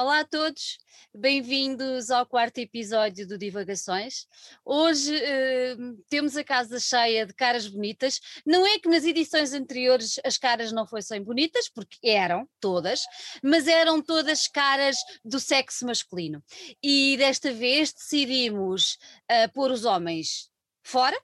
Olá a todos, bem-vindos ao quarto episódio do Divagações. Hoje uh, temos a casa cheia de caras bonitas. Não é que nas edições anteriores as caras não fossem bonitas, porque eram todas, mas eram todas caras do sexo masculino. E desta vez decidimos uh, pôr os homens fora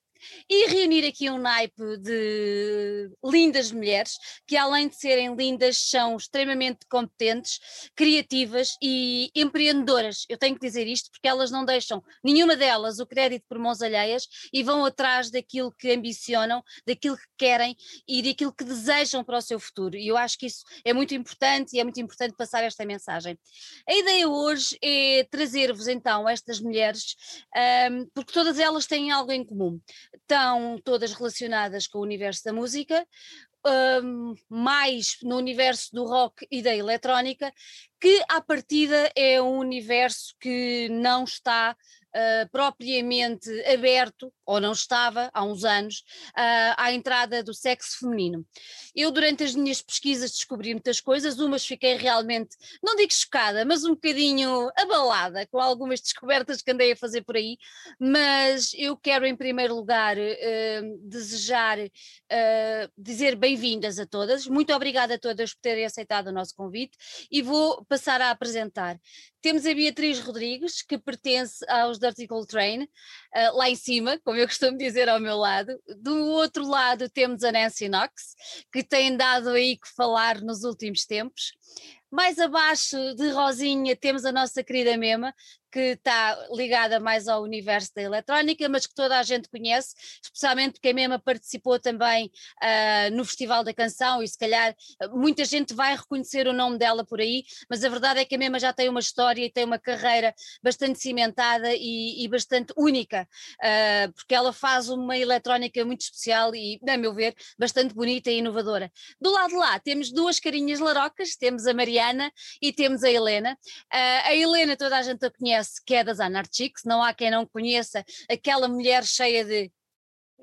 e reunir aqui um naipe de lindas mulheres que, além de serem lindas, são extremamente competentes, criativas e empreendedoras. Eu tenho que dizer isto porque elas não deixam nenhuma delas o crédito por mãos alheias e vão atrás daquilo que ambicionam, daquilo que querem e daquilo que desejam para o seu futuro. E eu acho que isso é muito importante e é muito importante passar esta mensagem. A ideia hoje é trazer-vos então estas mulheres, um, porque todas elas têm algo em comum estão todas relacionadas com o universo da música, um, mais no universo do rock e da eletrónica, que à partida é um universo que não está uh, propriamente aberto, ou não estava há uns anos, uh, à entrada do sexo feminino. Eu, durante as minhas pesquisas, descobri muitas coisas, umas fiquei realmente, não digo chocada, mas um bocadinho abalada com algumas descobertas que andei a fazer por aí, mas eu quero, em primeiro lugar, uh, desejar, dizer bem-vindas a todas, muito obrigada a todas por terem aceitado o nosso convite e vou passar a apresentar. Temos a Beatriz Rodrigues, que pertence aos Dirty Cold Train, uh, lá em cima, como eu costumo dizer ao meu lado. Do outro lado temos a Nancy Knox, que tem dado aí que falar nos últimos tempos. Mais abaixo de Rosinha temos a nossa querida Mema, que está ligada mais ao universo da eletrónica, mas que toda a gente conhece, especialmente porque a Mema participou também uh, no Festival da Canção e se calhar muita gente vai reconhecer o nome dela por aí, mas a verdade é que a Mema já tem uma história e tem uma carreira bastante cimentada e, e bastante única, uh, porque ela faz uma eletrónica muito especial e, a meu ver, bastante bonita e inovadora. Do lado de lá temos duas carinhas larocas, temos a Mariana e temos a Helena. Uh, a Helena toda a gente a conhece que é das Anarchics, não há quem não conheça aquela mulher cheia de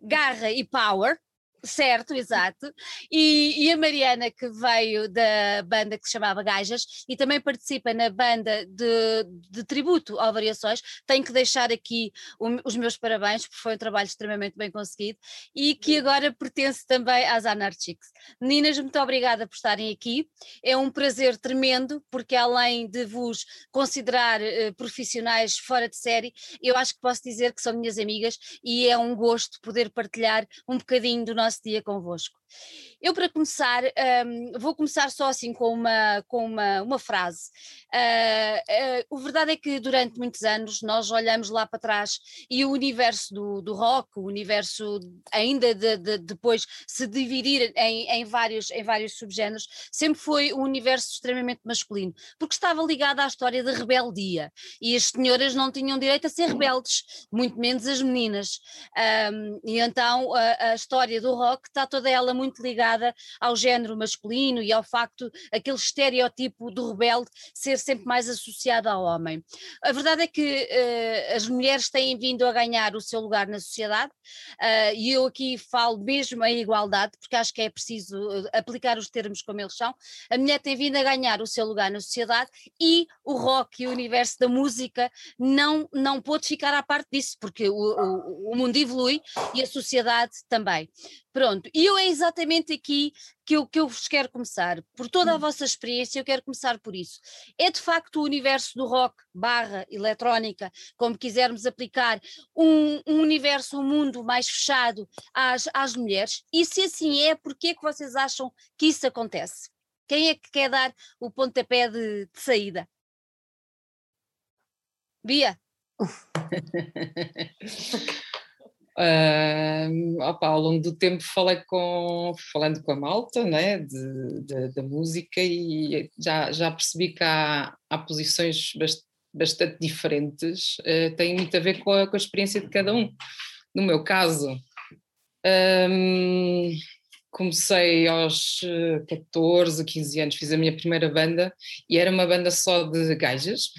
garra e power, Certo, exato. E, e, a Mariana, que veio da banda que se chamava Gajas e também participa na banda de, de tributo ao Variações, tenho que deixar aqui o, os meus parabéns, porque foi um trabalho extremamente bem conseguido e que agora pertence também às Anarchics. Meninas, muito obrigada por estarem aqui. É um prazer tremendo, porque além de vos considerar uh, profissionais fora de série, eu acho que posso dizer que são minhas amigas e é um gosto poder partilhar um bocadinho do nosso nosso dia convosco. Eu, para começar, um, vou começar só assim com uma, com uma, uma frase. Uh, uh, a verdade é que durante muitos anos nós olhamos lá para trás e o universo do, do rock, o universo ainda de, de depois se dividir em, em, vários, em vários subgéneros, sempre foi um universo extremamente masculino, porque estava ligado à história da rebeldia e as senhoras não tinham direito a ser rebeldes, muito menos as meninas. Um, e então a, a história do rock está toda ela muito ligada ao género masculino e ao facto, aquele estereótipo do rebelde ser sempre mais associado ao homem. A verdade é que uh, as mulheres têm vindo a ganhar o seu lugar na sociedade uh, e eu aqui falo mesmo em igualdade, porque acho que é preciso eh, aplicar os termos como eles são. A mulher tem vindo a ganhar o seu lugar na sociedade e o rock e o universo da música não, não pôde ficar à parte disso, porque o, o, o mundo evolui e a sociedade também. Pronto, e eu é exatamente aqui que eu, que eu vos quero começar. Por toda a hum. vossa experiência, eu quero começar por isso. É de facto o universo do rock barra eletrónica, como quisermos aplicar, um, um universo, um mundo mais fechado às, às mulheres? E se assim é, porquê é que vocês acham que isso acontece? Quem é que quer dar o pontapé de, de saída? Bia? Uh, opa, ao longo do tempo falei com, falando com a malta né, de, de, da música e já, já percebi que há, há posições bast, bastante diferentes, uh, tem muito a ver com a, com a, experiência de cada um. No meu caso, um, comecei aos 14, 15 anos, fiz a minha primeira banda e era uma banda só de gajas,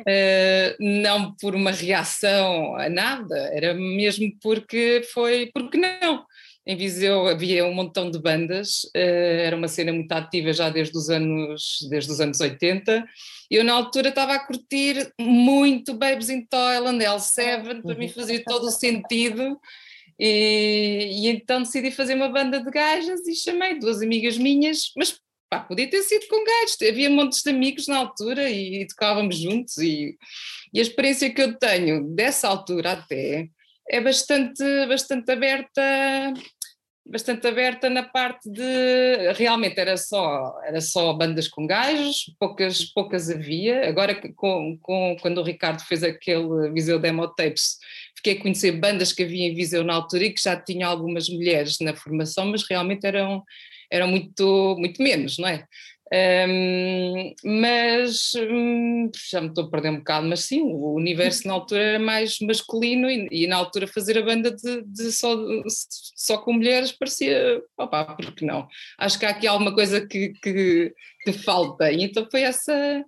Uh, não por uma reação a nada, era mesmo porque foi, porque não. em Viseu havia um montão de bandas, uh, era uma cena muito ativa já desde os anos, desde os anos 80. Eu na altura estava a curtir muito Babes in Toyland, L7, para mim fazia todo o sentido. E, e, então decidi fazer uma banda de gajas e chamei duas amigas minhas, mas pá, podia ter sido com gajos, havia montes de amigos na altura e, tocávamos juntos e, e a experiência que eu tenho dessa altura até é bastante, bastante aberta bastante aberta na parte de realmente era só era só bandas com gajos poucas poucas havia. Agora com, com quando o Ricardo fez aquele Viseu Demo Tapes fiquei a conhecer bandas que havia em Viseu na altura e que já tinham algumas mulheres na formação mas realmente eram eram muito muito menos não é um, mas um, já me estou a perder um bocado, mas sim, o universo na altura era mais masculino e, e na altura fazer a banda de, de só, só com mulheres parecia, opá, porque não? Acho que há aqui alguma coisa que, que, que falta, e então foi essa,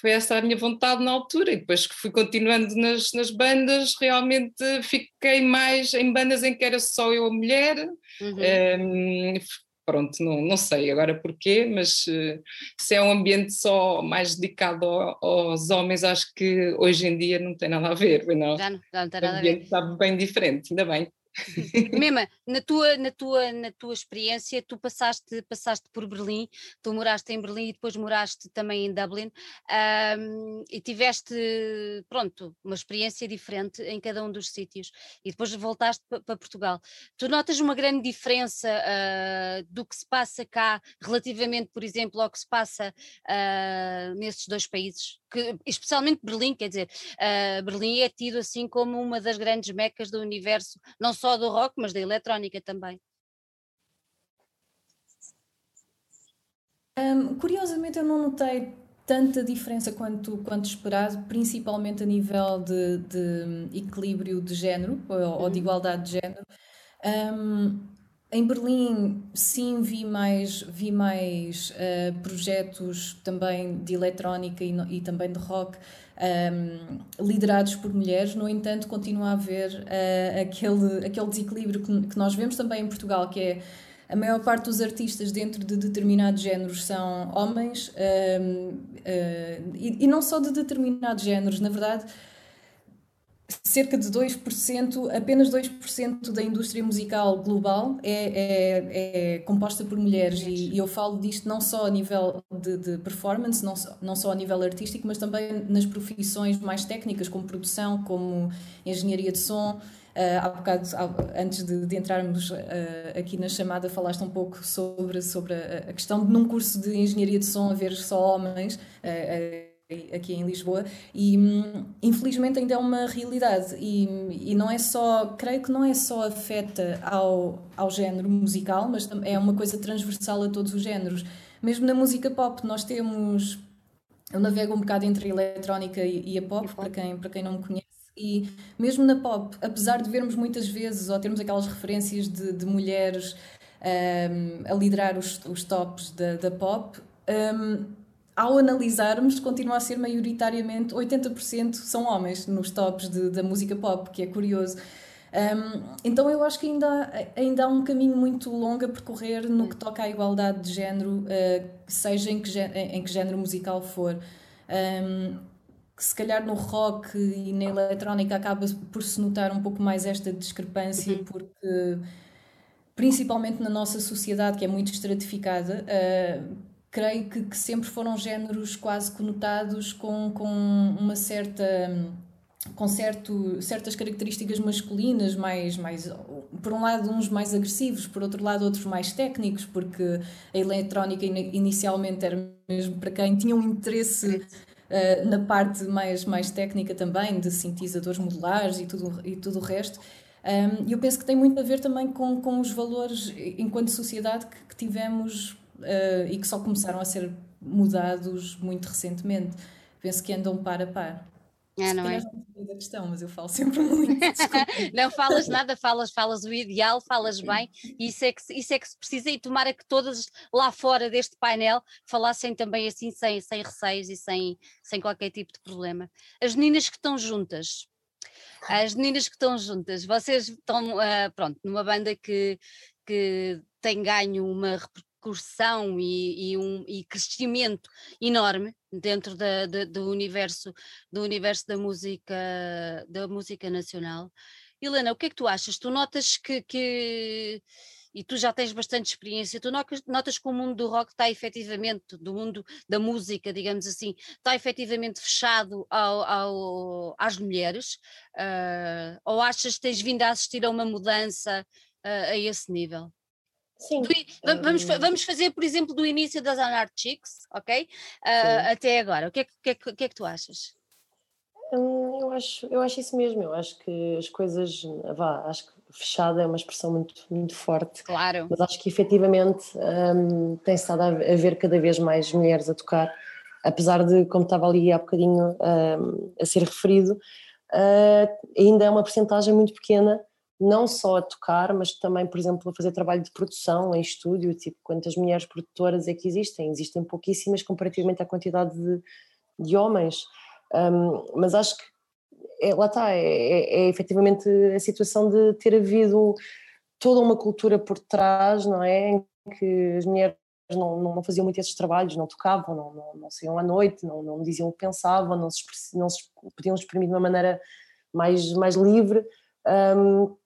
foi essa a minha vontade na altura, e depois que fui continuando nas, nas bandas, realmente fiquei mais em bandas em que era só eu a mulher, uhum. um, pronto, não, não sei agora porquê, mas uh, se é um ambiente só mais dedicado aos homens, acho que hoje em dia não tem nada a ver, não? Já não, já não tem nada a ver. O ambiente está bem diferente, ainda bem. Mema, na tua, na, tua, na tua experiência, tu passaste, passaste por Berlim, tu moraste em Berlim e depois moraste também em Dublin um, e tiveste, pronto, uma experiência diferente em cada um dos sítios e depois voltaste para Portugal. Tu notas uma grande diferença uh, do que se passa cá relativamente, por exemplo, ao que se passa uh, nesses dois países? Que, especialmente Berlim, quer dizer, uh, Berlim é tido assim como uma das grandes mecas do universo, não só do rock, mas da eletrónica também. Um, curiosamente, eu não notei tanta diferença quanto, quanto esperado, principalmente a nível de, de equilíbrio de género ou, ou de uhum. igualdade de género. Um, em Berlim, sim, vi mais, vi mais uh, projetos também de eletrónica e, e também de rock um, liderados por mulheres, no entanto, continua a haver uh, aquele, aquele desequilíbrio que, que, nós vemos também em Portugal, que é a maior parte dos artistas dentro de determinados géneros são homens, um, uh, e, e não só de determinados géneros, na verdade cerca de 2%, apenas 2% da indústria musical global é, é, é composta por mulheres e, e, eu falo disto não só a nível de, de, performance, não, não só a nível artístico, mas também nas profissões mais técnicas, como produção, como engenharia de som. Uh, há bocado, antes de, de entrarmos uh, aqui na chamada, falaste um pouco sobre, sobre a, a, questão de num curso de engenharia de som haver só homens. Uh, aqui em Lisboa e hum, infelizmente ainda é uma realidade e, e não é só, creio que não é só afeta ao, ao género musical, mas é uma coisa transversal a todos os géneros. Mesmo na música pop nós temos, eu navego um bocado entre a eletrónica e, e a pop, para quem, para quem não me conhece, e mesmo na pop, apesar de vermos muitas vezes ou termos aquelas referências de, de mulheres um, a liderar os, os tops da, da pop, um, ao analisarmos, continua a ser maioritariamente 80% são homens nos tops de, da música pop, que é curioso. Um, então eu acho que ainda, ainda há um caminho muito longo a percorrer no que toca à igualdade de género, uh, seja em que, em que género musical for. Um, se calhar no rock e na eletrónica acaba por se notar um pouco mais esta discrepância, uhum. porque principalmente na nossa sociedade que é muito estratificada, uh, creio que, que, sempre foram géneros quase conotados com, com uma certa com certo, certas características masculinas, mais, mais, por um lado uns mais agressivos, por outro lado outros mais técnicos, porque a eletrónica inicialmente era mesmo para quem tinha um interesse uh, na parte mais, mais técnica também, de sintetizadores modulares e tudo, e tudo o resto. E um, eu penso que tem muito a ver também com, com os valores, enquanto sociedade, que, que tivemos uh, e que só começaram a ser mudados muito recentemente. Penso que andam par a par. É, não é? da questão, mas eu falo sempre muito. não falas nada, falas, falas o ideal, falas bem, e isso é, que, isso é que se precisa, e tomara que todas lá fora deste painel falassem também assim, sem, sem receios e sem, sem qualquer tipo de problema. As meninas que estão juntas, as meninas que estão juntas, vocês estão, uh, pronto, numa banda que, que tem ganho uma repercussão e, e, um e crescimento enorme dentro da, da, do universo do universo da música da música nacional. Helena, o que é que tu achas? Tu notas que, que e tu já tens bastante experiência, tu notas, notas que o mundo do rock está efetivamente, do mundo da música, digamos assim, está efetivamente fechado ao, ao, às mulheres? Uh, ou achas que tens vindo a assistir a uma mudança uh, a esse nível? Sim. vamos, vamos fazer, por exemplo, do início das Anarchics, ok? Uh, até agora. O que é, que, é, que é que tu achas? Hum, eu acho, eu acho isso mesmo. Eu acho que as coisas, vá, acho que fechada é uma expressão muito, muito forte. Claro. Mas acho que efetivamente um, tem estado a ver cada vez mais mulheres a tocar, apesar de, como estava ali há bocadinho um, a ser referido, uh, ainda é uma porcentagem muito pequena, não só a tocar, mas também, por exemplo, a fazer trabalho de produção em estúdio, tipo, quantas mulheres produtoras é que existem? Existem pouquíssimas comparativamente à quantidade de, de homens. Um, mas acho que é, lá está, é, é, é efetivamente a situação de ter havido toda uma cultura por trás, não é? Em que as mulheres não, não, faziam muito esses trabalhos, não tocavam, não, não, não saíam à noite, não, não diziam o que pensavam, não se, não se podiam exprimir de uma maneira mais, mais livre. Um,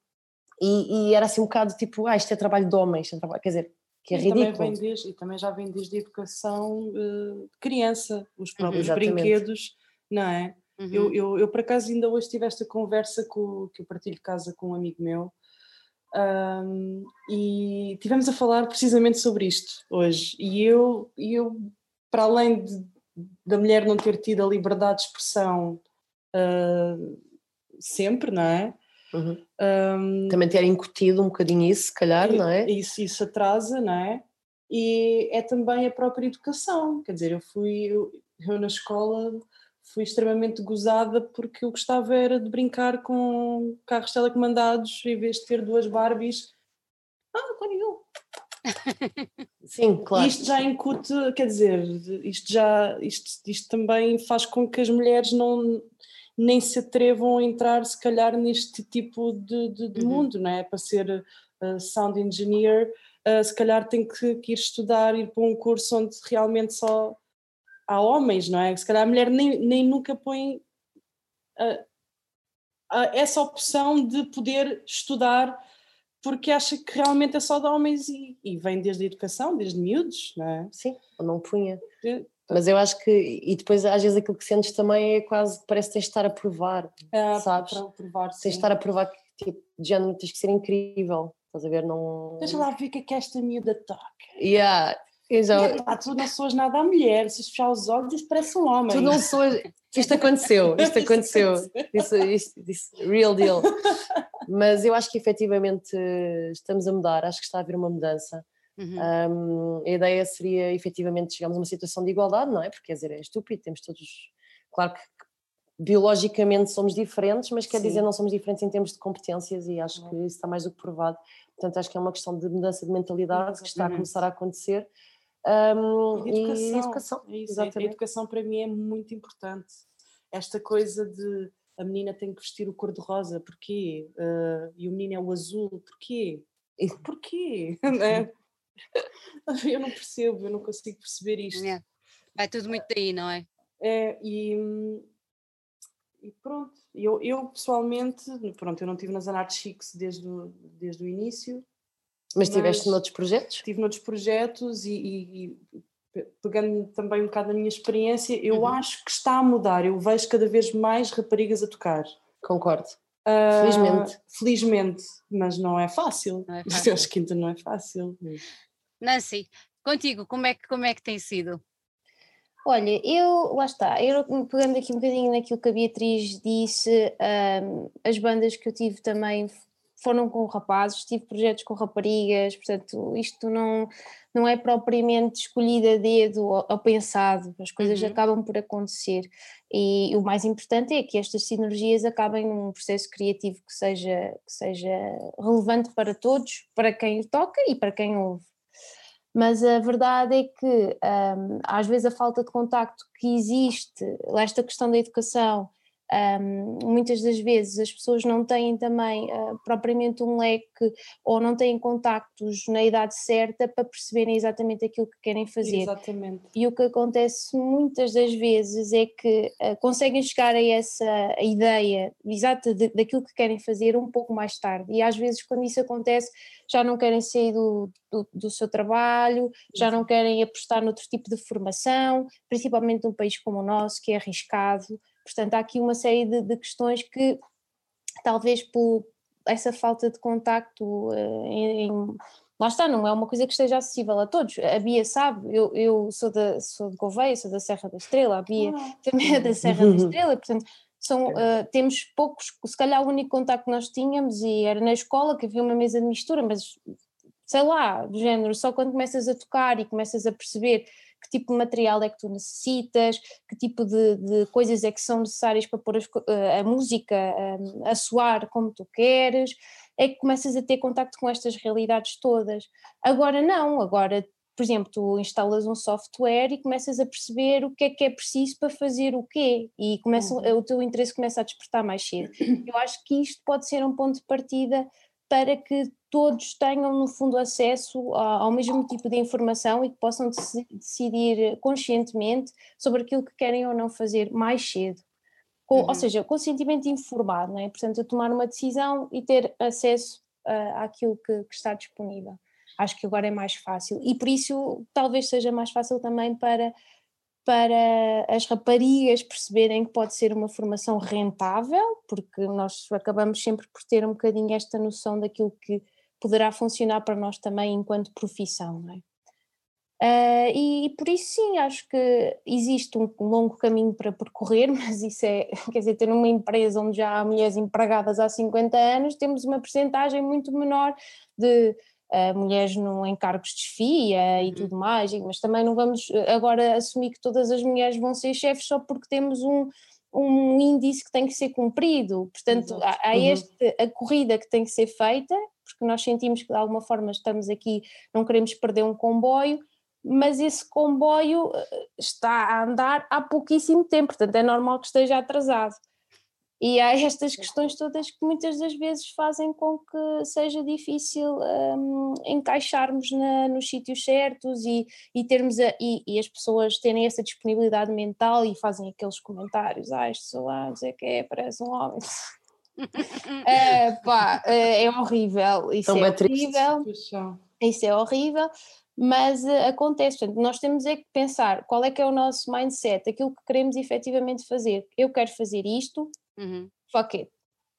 e, e, era assim um bocado tipo, ah, isto é trabalho de homens, é trabalho, quer dizer, que é e ridículo. Também vem desde, e também já vem desde a educação uh, de criança, os próprios uhum, brinquedos, não é? Uhum. Eu, eu, eu, por acaso, ainda hoje tive esta conversa com, que eu partilho casa com um amigo meu um, e tivemos a falar precisamente sobre isto hoje. E eu, eu para além de, da mulher não ter tido a liberdade de expressão uh, sempre, não é? Uhum. Um, Também ter incutido um bocadinho isso, se calhar, não é? Isso, isso atrasa, não é? E é também a própria educação, quer dizer, eu fui, eu, eu na escola fui extremamente gozada porque eu gostava era de brincar com carros telecomandados em vez de ter duas Barbies. Ah, Tony eu. Sim, claro. Isto já incute, quer dizer, isto já isto, isto também faz com que as mulheres não nem se atrevam a entrar se calhar neste tipo de, de, de uhum. mundo, não é? Para ser uh, sound engineer, uh, se calhar tem que, que, ir estudar, ir para um curso onde realmente só há homens, não é? Se calhar a mulher nem, nem nunca põe uh, essa opção de poder estudar porque acha que realmente é só de homens e, e vem desde a educação, desde miúdos, não é? Sim, ou não punha. Mas eu acho que, e depois às vezes aquilo que sentes também é quase que parece que tens de estar a provar, é, sabes? Para provar, sim. Tens de estar a provar que tipo, de género tens que ser incrível, estás a ver? Não... Deixa lá ver o que é que esta miúda toca. Yeah, Exato. Ah, tu não soas nada a mulher, se fechar os olhos, isto parece um homem. Tu não soas. Isto aconteceu, isto aconteceu. Isso, isto, isso, real deal. Mas eu acho que efetivamente estamos a mudar, acho que está a haver uma mudança. Uhum. Um, a ideia seria efetivamente chegarmos a uma situação de igualdade, não é? Porque quer dizer, é estúpido, temos todos. Claro que biologicamente somos diferentes, mas quer Sim. dizer, não somos diferentes em termos de competências e acho uhum. que isso está mais do que provado. Portanto, acho que é uma questão de mudança de mentalidade que está a começar a acontecer um, e educação. E educação. É isso, a educação para mim é muito importante. Esta coisa de a menina tem que vestir o cor-de-rosa, porquê? Uh, e o menino é o azul, porquê? Porquê? né? eu não percebo, eu não consigo perceber isto. É. Vai tudo muito daí, não é? É, e, e pronto. Eu, eu pessoalmente, pronto, eu não estive nas Anarchics desde o, desde o início, mas estiveste noutros projetos? Estive noutros projetos e, e, e, pegando também um bocado da minha experiência, eu uhum. acho que está a mudar. Eu vejo cada vez mais raparigas a tocar. Concordo. Uh, felizmente. Felizmente, mas não é fácil. Não é fácil. acho que ainda não é fácil. Nancy, contigo, como é que, como é que tem sido? Olha, eu, lá está, eu pegando aqui um bocadinho naquilo que a Beatriz disse, um, as bandas que eu tive também foram com rapazes, tive projetos com raparigas, portanto, isto não, não é propriamente escolhido a dedo ou, ou pensado, as coisas uhum. acabam por acontecer. E, e, o mais importante é que estas sinergias acabem num processo criativo que seja, que seja relevante para todos, para quem toca e para quem ouve. Mas a verdade é que um, às vezes a falta de contacto que existe, esta questão da educação, um, muitas das vezes as pessoas não têm também uh, propriamente um leque ou não têm contactos na idade certa para perceberem exatamente aquilo que querem fazer. Exatamente. E o que acontece muitas das vezes é que uh, conseguem chegar a essa ideia exata de, daquilo que querem fazer um pouco mais tarde. E às vezes, quando isso acontece, já não querem sair do, do, do seu trabalho, já não querem apostar noutro tipo de formação, principalmente num país como o nosso, que é arriscado. Portanto, há aqui uma série de, de questões que, talvez por essa falta de contacto uh, em, em, lá está, não é uma coisa que esteja acessível a todos. A Bia sabe, eu, eu sou, da, sou de Gouveia, sou da Serra da Estrela, a Bia ah. também é da Serra da Estrela, portanto são, uh, temos poucos, se calhar o único contacto que nós tínhamos e era na escola que havia uma mesa de mistura, mas sei lá, do género, só quando começas a tocar e começas a perceber que tipo de material é que tu necessitas, que tipo de, de coisas é que são necessárias para pôr a, a música a, a soar como tu queres, é que começas a ter contacto com estas realidades todas. Agora não, agora por exemplo, tu instalas um software e começas a perceber o que é que é preciso para fazer o quê e começa, uhum. o teu interesse começa a despertar mais cedo. Eu acho que isto pode ser um ponto de partida para que todos tenham, no fundo, acesso ao mesmo tipo de informação e que possam decidir conscientemente sobre aquilo que querem ou não fazer mais cedo. Com, uhum. Ou seja, consentimento informado, não é? portanto, a tomar uma decisão e ter acesso uh, àquilo que, que está disponível. Acho que agora é mais fácil e por isso talvez seja mais fácil também para para as raparigas perceberem que pode ser uma formação rentável, porque nós acabamos sempre por ter um bocadinho esta noção daquilo que poderá funcionar para nós também enquanto profissão, não é? Uh, e, e, por isso sim, acho que existe um longo caminho para percorrer, mas isso é, quer dizer, ter uma empresa onde já há mulheres empregadas há 50 anos, temos uma percentagem muito menor de mulheres no encargos de chefia e uhum. tudo mais, mas também não vamos eh, agora assumir que todas as mulheres vão ser chefes só porque temos um, um índice que tem que ser cumprido, portanto há, há uhum. este, a corrida que tem que ser feita, porque nós sentimos que de alguma forma estamos aqui, não queremos perder um comboio, mas esse comboio eh, está a andar há pouquíssimo tempo, portanto é normal que esteja atrasado. E há estas questões todas que muitas das vezes fazem com que seja difícil um, encaixarmos na, nos sítios certos e, e termos a, e, e, as pessoas terem essa disponibilidade mental e fazem aqueles comentários, ah, este sou lá, não sei o que é, parece um homem. é, pá, é, é horrível, isso Tão é horrível, isso é horrível, mas uh, acontece, portanto, nós temos é que pensar qual é que é o nosso mindset, aquilo que queremos efetivamente fazer. Eu quero fazer isto, Uhum. Fuck it.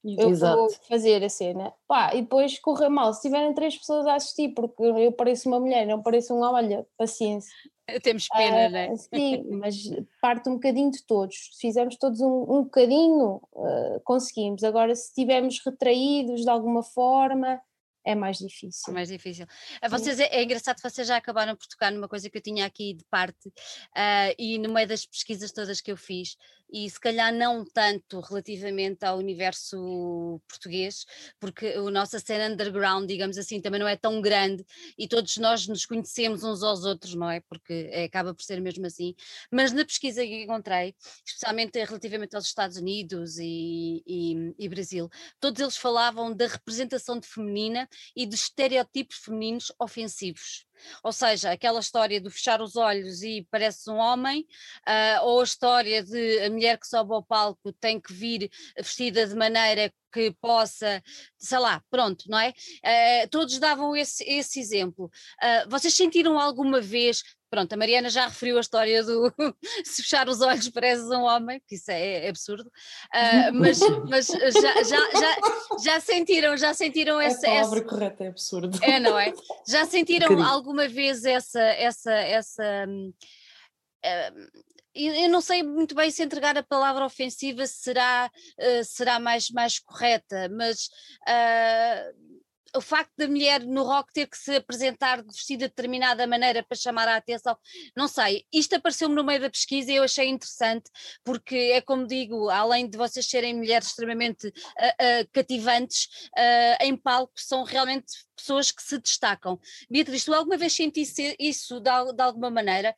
Eu Exato. vou fazer a cena. Pá, e depois correr mal. Se tiverem três pessoas a assistir, porque eu pareço uma mulher, não pareço um homem, olha, paciência. Temos pena, uh, né? Sim, mas parte um bocadinho de todos. Se fizermos todos um, um bocadinho, uh, conseguimos. Agora, se estivermos retraídos de alguma forma, é mais difícil. É mais difícil. Vocês, é, é, engraçado que vocês já acabaram por tocar numa coisa que eu tinha aqui de parte uh, e no meio das pesquisas todas que eu fiz, e se calhar não tanto relativamente ao universo português, porque a nossa cena underground, digamos assim, também não é tão grande e todos nós nos conhecemos uns aos outros, não é? Porque é, acaba por ser mesmo assim. Mas na pesquisa que encontrei, especialmente relativamente aos Estados Unidos e, e, e Brasil, todos eles falavam da representação de feminina e dos estereótipos femininos ofensivos. Ou seja, aquela história de fechar os olhos e parece um homem, uh, ou a história de a mulher que sobe ao palco tem que vir vestida de maneira que possa, sei lá, pronto, não é? Uh, todos davam esse, esse exemplo. Uh, vocês sentiram alguma vez Pronto, a Mariana já referiu a história do se fechar os olhos pareces um homem, que isso é, é absurdo, uh, mas, mas já, já, já, já, sentiram, já sentiram essa. A palavra essa... correta é absurdo. É, não é? Já sentiram um alguma vez essa. essa, essa uh, eu não sei muito bem se entregar a palavra ofensiva será, uh, será mais, mais correta, mas uh, o facto da mulher no rock ter que se apresentar vestida de determinada maneira para chamar a atenção, não sei, isto apareceu-me no meio da pesquisa e eu achei interessante, porque é como digo, além de vocês serem mulheres extremamente uh, uh, cativantes, uh, em palco são realmente pessoas que se destacam. Beatriz, tu alguma vez sentiste isso de, de alguma maneira?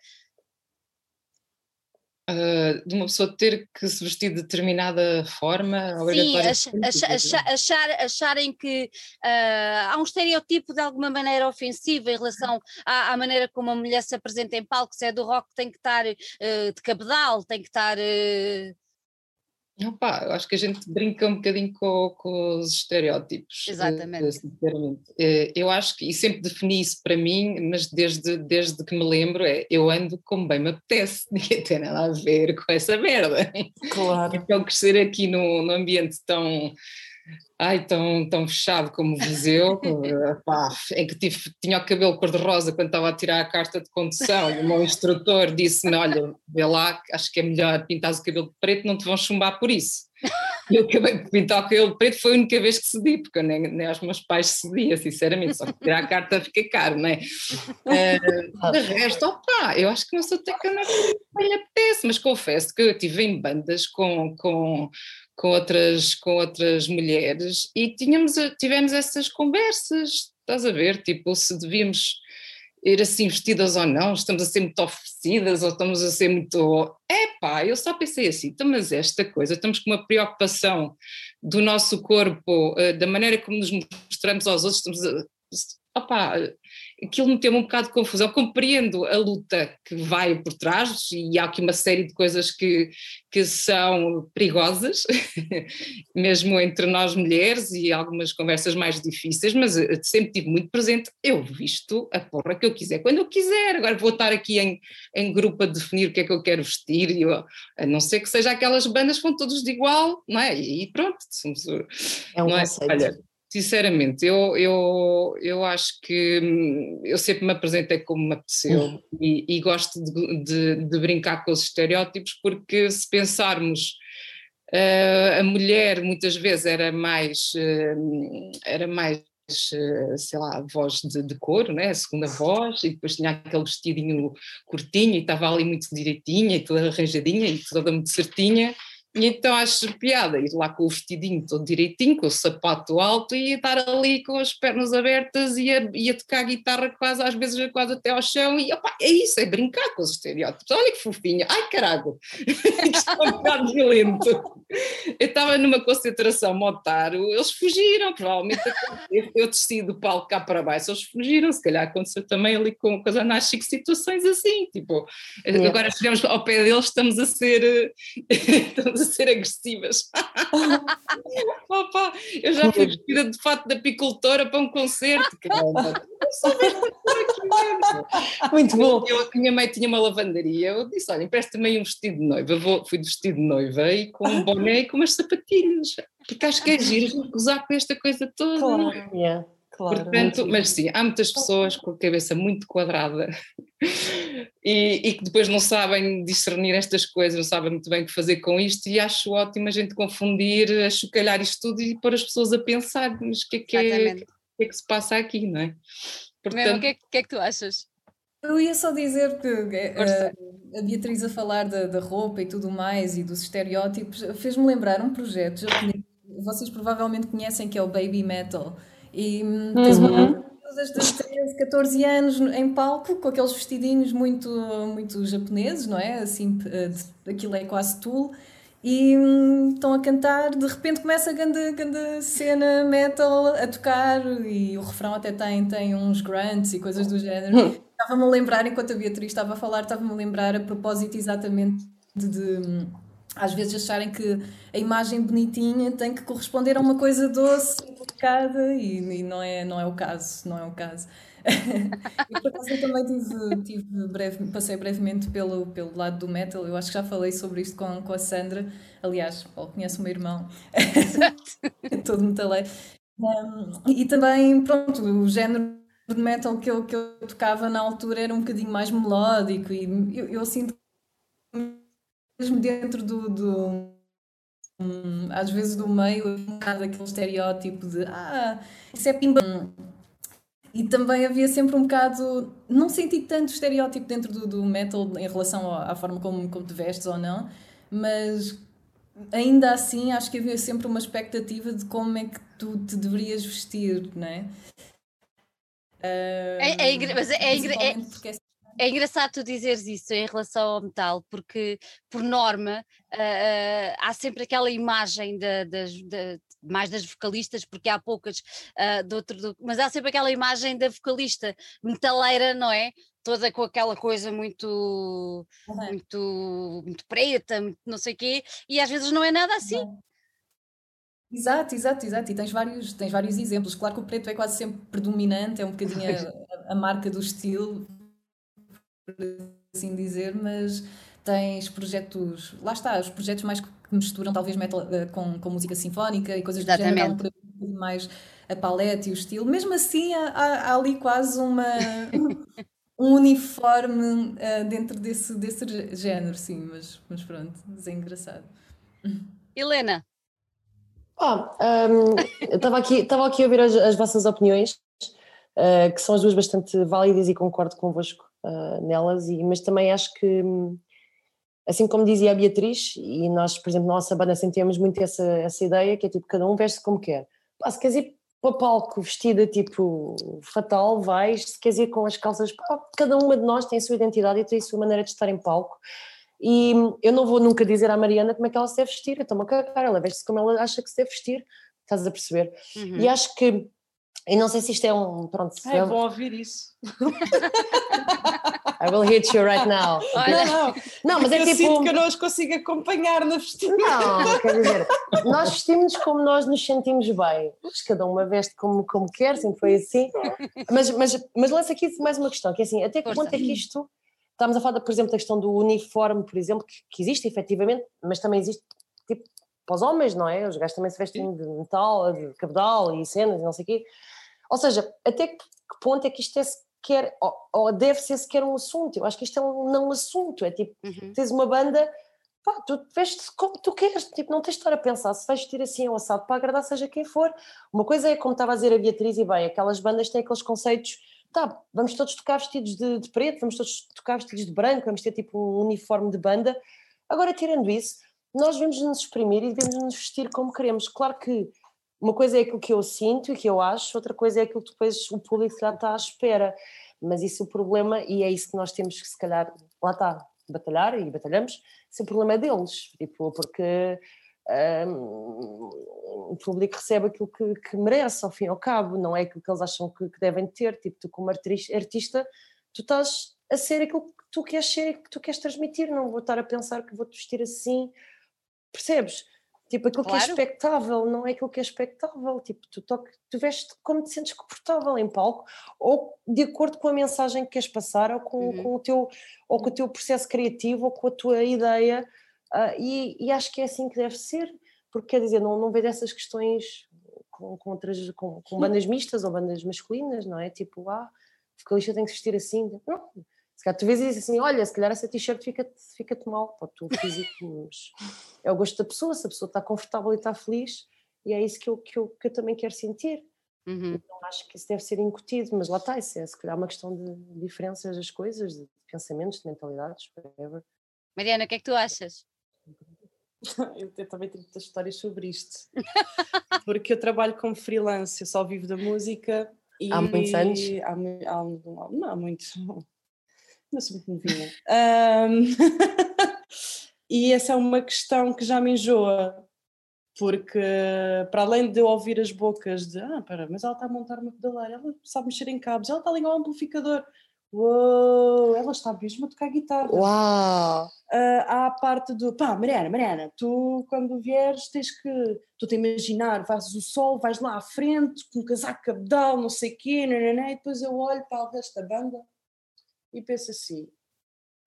Uh, de uma pessoa ter que se vestir de determinada forma. Sim, ach, ach, achar, acharem que uh, há um estereotipo de alguma maneira ofensiva em relação à, à, maneira como a mulher se apresenta em palco, se é do rock tem que estar uh, de cabedal, tem que estar Opa, eu acho que a gente brinca um bocadinho com, com os estereótipos. Eh, Exatamente. Sinceramente. Eh, eu acho que, e sempre defini isso para mim, mas desde, desde que me lembro, é eu ando como bem me apetece, ninguém tem nada a ver com essa merda. Claro. Então, crescer aqui num, num ambiente tão ai, tão, tão fechado como Viseu, pá, em que tive, tinha o cabelo cor-de-rosa quando estava a tirar a carta de condução e o meu instrutor disse-me, olha, vê lá, acho que é melhor pintar o cabelo de preto, não te vão chumbar por isso. E eu acabei de pintar o cabelo de preto, foi a única vez que cedi, porque eu nem, nem aos meus pais cedia, sinceramente, só que tirar a carta fica caro, não é? Uh, de resto, opá, eu acho que não sou não me apetece, mas confesso que eu estive em bandas com, com, com outras, com outras mulheres e tínhamos, tivemos essas conversas, estás a ver, tipo, se devíamos ir assim vestidas ou não, estamos a ser muito oferecidas ou estamos a ser muito. Epá, eu só pensei assim, então, mas esta coisa, estamos com uma preocupação do nosso corpo, eh, da maneira como nos mostramos aos outros, estamos a. Opá, aquilo meteu-me um bocado de confusão. Compreendo a luta que vai por trás e há aqui uma série de coisas que, que são perigosas, mesmo entre nós mulheres e algumas conversas mais difíceis, mas sempre tive muito presente, eu visto a porra que eu quiser, quando eu quiser, agora vou estar aqui em, em grupo a definir o que é que eu quero vestir, e eu, a não ser que seja aquelas bandas que vão todos de igual, não é? E pronto, somos, é um é? conceito. Olha, Sinceramente, eu, eu, eu acho que hum, eu sempre me apresentei como me apeteceu uhum. e, e, gosto de, de, de, brincar com os estereótipos, porque se pensarmos uh, a mulher muitas vezes era mais, uh, era mais uh, sei lá, voz de, de couro, né? a segunda voz, e depois tinha aquele vestidinho curtinho e estava ali muito direitinha e toda arranjadinha e toda muito certinha, então acho piada ir lá com o vestidinho todo direitinho, com o sapato alto e estar ali com as pernas abertas e a, e a tocar a guitarra quase às vezes quase até ao chão e opa, é isso, é brincar com os estereótipos. Olha que fofinha, ai carago, isto é um bocado violento. Eu estava numa concentração motar, eles fugiram, provavelmente eu desci do palco cá para baixo, eles fugiram, se calhar aconteceu também ali com, com as anásticas situações assim, tipo, é. agora chegamos ao pé deles, estamos a ser estamos a ser agressivas. Opa, eu já fui vestida de fato de apicultora para um concerto, caramba. Muito bom. Eu, minha mãe tinha uma lavandaria, eu disse: olha, empresta-me aí um vestido de noiva. Vou, fui de vestido de noiva e com um boné e com umas sapatilhas, porque acho que é giro gozar com esta coisa toda. Claro, yeah. Claro, Portanto, mas sim, há muitas pessoas com a cabeça muito quadrada e, e, que depois não sabem discernir estas coisas, não sabem muito bem o que fazer com isto, e acho ótimo a gente confundir, a chocalhar isto tudo e pôr as pessoas a pensar, mas o que é que, é, que, é que se passa aqui, não é? Portanto, o que, é, que é que tu achas? Eu ia só dizer que uh, a Beatriz a falar da, da, roupa e tudo mais e dos estereótipos fez-me lembrar um projeto, vocês provavelmente conhecem que é o Baby Metal e hum, tens uma uhum. das 13, 14 anos em palco com aqueles vestidinhos muito, muito japoneses, não é? Assim, aquilo é quase tudo e hum, estão a cantar, de repente começa a grande, grande cena metal a tocar e o refrão até tem, tem uns grunts e coisas do género. Hum. Estava-me a lembrar, enquanto a Beatriz estava a falar, estava-me a lembrar a propósito exatamente de, de hum, às vezes acharem que a imagem bonitinha tem que corresponder a uma coisa doce complicada e, e, não, é, não é o caso, não é o caso. E por acaso eu também tive, tive breve, passei brevemente pelo, pelo lado do metal, eu acho que já falei sobre isto com, com a Sandra, aliás, Paulo conhece o meu irmão, todo metaleiro. Um, e também, pronto, o género de metal que eu, que eu tocava na altura era um bocadinho mais melódico e eu, eu sinto mesmo dentro do, do Hum, às vezes do meio, um bocado aquele estereótipo de ah, isso é pimba. E também havia sempre um bocado. Não senti tanto estereótipo dentro do, do metal em relação à, à forma como, como te vestes ou não, mas ainda assim acho que havia sempre uma expectativa de como é que tu te deverias vestir, não é? Uh, é, é, mas é, é, é, É engraçado tu dizeres isso em relação ao metal, porque, por norma, uh, uh, há sempre aquela imagem de, de, de, mais das vocalistas, porque há poucas uh, de outro, do, mas há sempre aquela imagem da vocalista metaleira, não é? Toda com aquela coisa muito, uhum. muito, muito preta, muito não sei o quê, e às vezes não é nada assim. Uhum. Exato, exato, exato. E tens vários, tens vários exemplos. Claro que o preto é quase sempre predominante, é um bocadinho a, a marca do estilo, assim dizer, mas tens projetos, lá está, os projetos mais que misturam talvez metal uh, com, com música sinfónica e coisas Exatamente. do género, um mais a paleta e o estilo. Mesmo assim, há, há ali quase uma, um uniforme uh, dentro desse, desse género, sim, mas, mas pronto, mas é engraçado. Helena, ah, um, estava aqui, aqui a ouvir as, as vossas opiniões, uh, que são as duas bastante válidas e concordo convosco uh, nelas, e, mas também acho que, assim como dizia a Beatriz, e nós, por exemplo, na nossa banda sentíamos muito essa, essa ideia, que é tipo, cada um veste como quer. Pá, se queres ir para o palco vestida tipo fatal, vais, se queres ir com as calças, pá, cada uma de nós tem a sua identidade e tem a sua maneira de estar em palco. E eu não vou nunca dizer à Mariana como é que ela se deve vestir, eu estou-me a cagar, ela veste-se como ela acha que se deve vestir, estás a perceber? Uhum. E acho que, e não sei se isto é um. Pronto, é, bom ouvir isso. I will hit you right now. Não, não, não mas é eu tipo. sinto que eu não os consigo acompanhar na vestimenta. Não, quer dizer, nós vestimos como nós nos sentimos bem. Mas cada uma veste como, como quer, sempre foi assim. Mas, mas, mas lança aqui mais uma questão, que é assim, até que ponto é que isto Estamos a falar, por exemplo, da questão do uniforme, por exemplo, que, que existe efetivamente, mas também existe tipo para os homens, não é? Os gajos também se vestem de metal, de cabedal e cenas e não sei o quê. Ou seja, até que, ponto é que isto é sequer, ou, ou, deve ser sequer um assunto? Eu acho que isto é um não assunto. É tipo, uhum. tens uma banda, pá, tu vestes como tu queres, tipo, não tens de estar a pensar se vais vestir assim ou assado para agradar seja quem for. Uma coisa é, como estava a dizer a Beatriz, e bem, aquelas bandas têm aqueles conceitos tá, vamos todos tocar vestidos de, de, preto, vamos todos tocar vestidos de branco, vamos ter tipo um uniforme de banda. Agora, tirando isso, nós devemos nos exprimir e devemos nos vestir como queremos. Claro que uma coisa é aquilo que eu sinto e que eu acho, outra coisa é aquilo que depois o público já está à espera. Mas isso é o problema, e é isso que nós temos que, se calhar, lá está, batalhar e batalhamos, se o problema é deles, tipo, porque um, o público recebe aquilo que, que, merece, ao fim e ao cabo, não é aquilo que eles acham que, que devem ter. Tipo, tu, como artista, tu estás a ser aquilo que tu queres ser e que tu queres transmitir, não vou estar a pensar que vou-te vestir assim, percebes? Tipo, aquilo claro. que é expectável não é aquilo que é expectável. Tipo, tu, toque, tu vestes como te sentes confortável em palco, ou de acordo com a mensagem que queres passar, ou com, uhum. com o teu, ou com o teu processo criativo, ou com a tua ideia. Uh, e, e, acho que é assim que deve ser, porque quer dizer, não, não vejo essas questões com, com outras, com, com, bandas mistas ou bandas masculinas, não é? Tipo, ah, vocalista tem que se vestir assim. Não, se calhar tu vês isso assim, olha, se calhar essa t-shirt fica-te fica mal para o teu físico, mas é o gosto da pessoa, se a pessoa está confortável e está feliz, e é isso que eu, que eu, que eu também quero sentir. Uhum. Então acho que isso deve ser incutido, mas lá está, isso é se calhar uma questão de diferenças das coisas, de pensamentos, de mentalidades, whatever. Mariana, o que é que tu achas? Eu, eu também tenho muitas histórias sobre isto. Porque eu trabalho como freelance, eu só vivo da música. E há muitos anos? Há, há, não, há muitos. Não sou muito novinha. Um, e essa é uma questão que já me enjoa, porque para além de eu ouvir as bocas de ah, pera, mas ela está a montar uma pedaleira, ela sabe mexer em cabos, ela está a ligar um amplificador, Uou, ela está mesmo a tocar guitarra. Uau! Uh, há a parte do pá, Mariana, Mariana, tu quando vieres tens que, tu te imaginar, fazes o sol, vais lá à frente com um casaco cabedal, não sei o quê, nananã, e depois eu olho para o da banda e penso assim,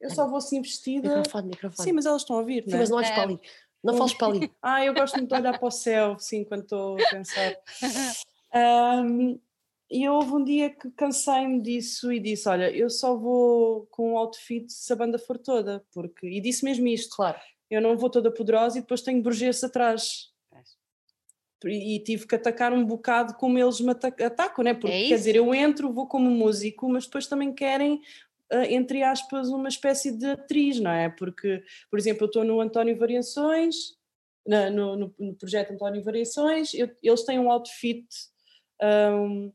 eu só vou assim vestida. Microfone, microfone. Sim, mas elas estão a ouvir, não é? Sim, mas não olhes é. para ali. Não fales para ali. ah, eu gosto muito de olhar para o céu, sim, quando estou a pensar. Um, E houve um dia que cansei-me disso e disse: Olha, eu só vou com o outfit se a banda for toda, porque. E disse mesmo isto: Claro. Eu não vou toda poderosa e depois tenho burguês atrás. E, e tive que atacar um bocado como eles me atacam, né? Porque, é quer dizer, eu entro, vou como músico, mas depois também querem entre aspas, uma espécie de atriz, não é? Porque, por exemplo, eu estou no António Variações, no, no, no projeto António Variações, eu, eles têm um outfit um,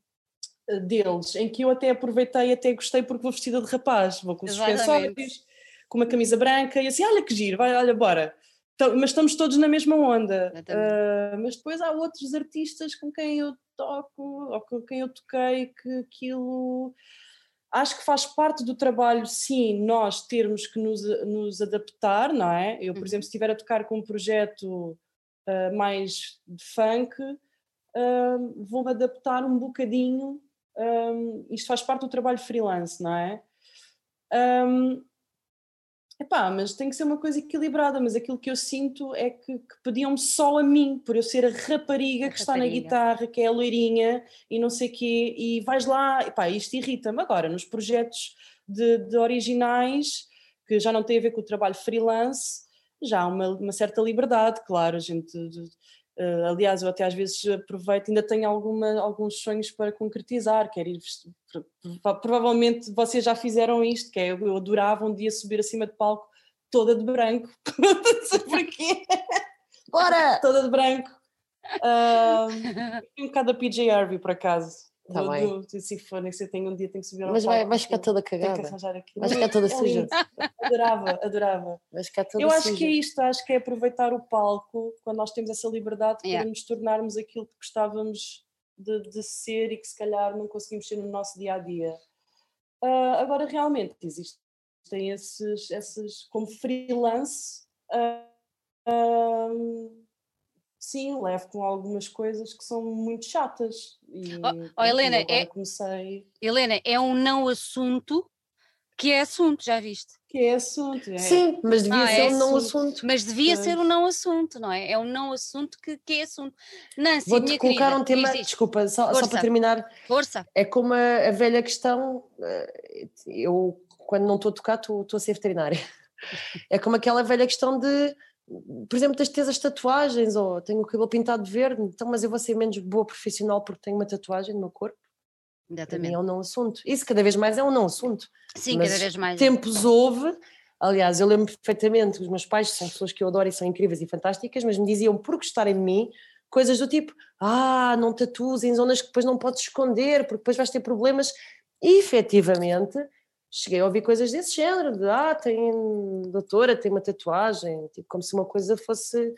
deles, em que eu até aproveitei, até gostei porque vou vestida de rapaz, vou com suspensórios, com uma camisa branca e assim, olha que giro, vai, olha, bora. Então, mas estamos todos na mesma onda. Ah, mas depois há outros artistas com quem eu toco ou com quem eu toquei que aquilo acho que faz parte do trabalho, sim, nós termos que nos, nos adaptar, não é? Eu, por Uhum. exemplo, se estiver a tocar com um projeto ah, mais de funk, ah, vou-me adaptar um bocadinho. ah, isto faz parte do trabalho freelance, não é? Ah, epá, mas tem que ser uma coisa equilibrada, mas aquilo que eu sinto é que, que pediam-me só a mim, por eu ser a rapariga A que está na rapariga. guitarra, que é a loirinha e não sei quê, e vais lá, epá, isto irrita-me agora, nos projetos de, de originais, que já não tem a ver com o trabalho freelance, já há uma, uma certa liberdade, claro, a gente... eh, aliás, eu até às vezes aproveito, ainda tenho alguma, alguns sonhos para concretizar, quero ir provavelmente vocês já fizeram isto, que é, eu, eu adorava um dia subir acima de palco toda de branco, não sei porquê, Bora! toda de branco. Ah, um bocado a PJ Harvey, por acaso. Tá Do- bem. do- se sei, tenho um dia tenho que subir ao Mas vai, palco, vai ficar toda tenho que cagada. arranjar aquilo. Vai ficar toda suja. Adorava, adorava. Ficar toda Eu suja. acho que é isto, acho que é aproveitar o palco quando nós temos essa liberdade para Yeah. nos tornarmos aquilo que gostávamos de, de ser e que se calhar não conseguimos ser no nosso dia a dia. Ah, agora, realmente, existem esses, esses como freelance. ah, ah, sim, levo com algumas coisas que são muito chatas. E, Oh, oh, Helena, é- comecei. Helena, é um não assunto que é assunto, já viste? Que é assunto. É, Sim, mas devia Ah, ser é um não assunto. assunto. Mas devia Pois. ser um não assunto, não é? É um não assunto que, que é assunto. Nancy, Vou-te minha colocar querida, um tema, desculpa, só, só para terminar. Força. É como a, a velha questão, eh, eu quando não estou a tocar estou estou a ser veterinária. É como aquela velha questão de, por exemplo, das teres as tatuagens, ou tenho o cabelo pintado de verde, então mas eu vou ser menos boa profissional porque tenho uma tatuagem no meu corpo. Exatamente. é um não assunto. Isso cada vez mais é um não assunto. Sim, mas cada vez mais. Tempos houve, aliás, eu lembro perfeitamente, os meus pais são pessoas que eu adoro e são incríveis e fantásticas, mas me diziam por gostarem de mim coisas do tipo: ah, não tatues em zonas que depois não podes esconder, porque depois vais ter problemas. E efetivamente cheguei a ouvir coisas desse género: de ah, tem doutora, tem uma tatuagem, tipo, como se uma coisa fosse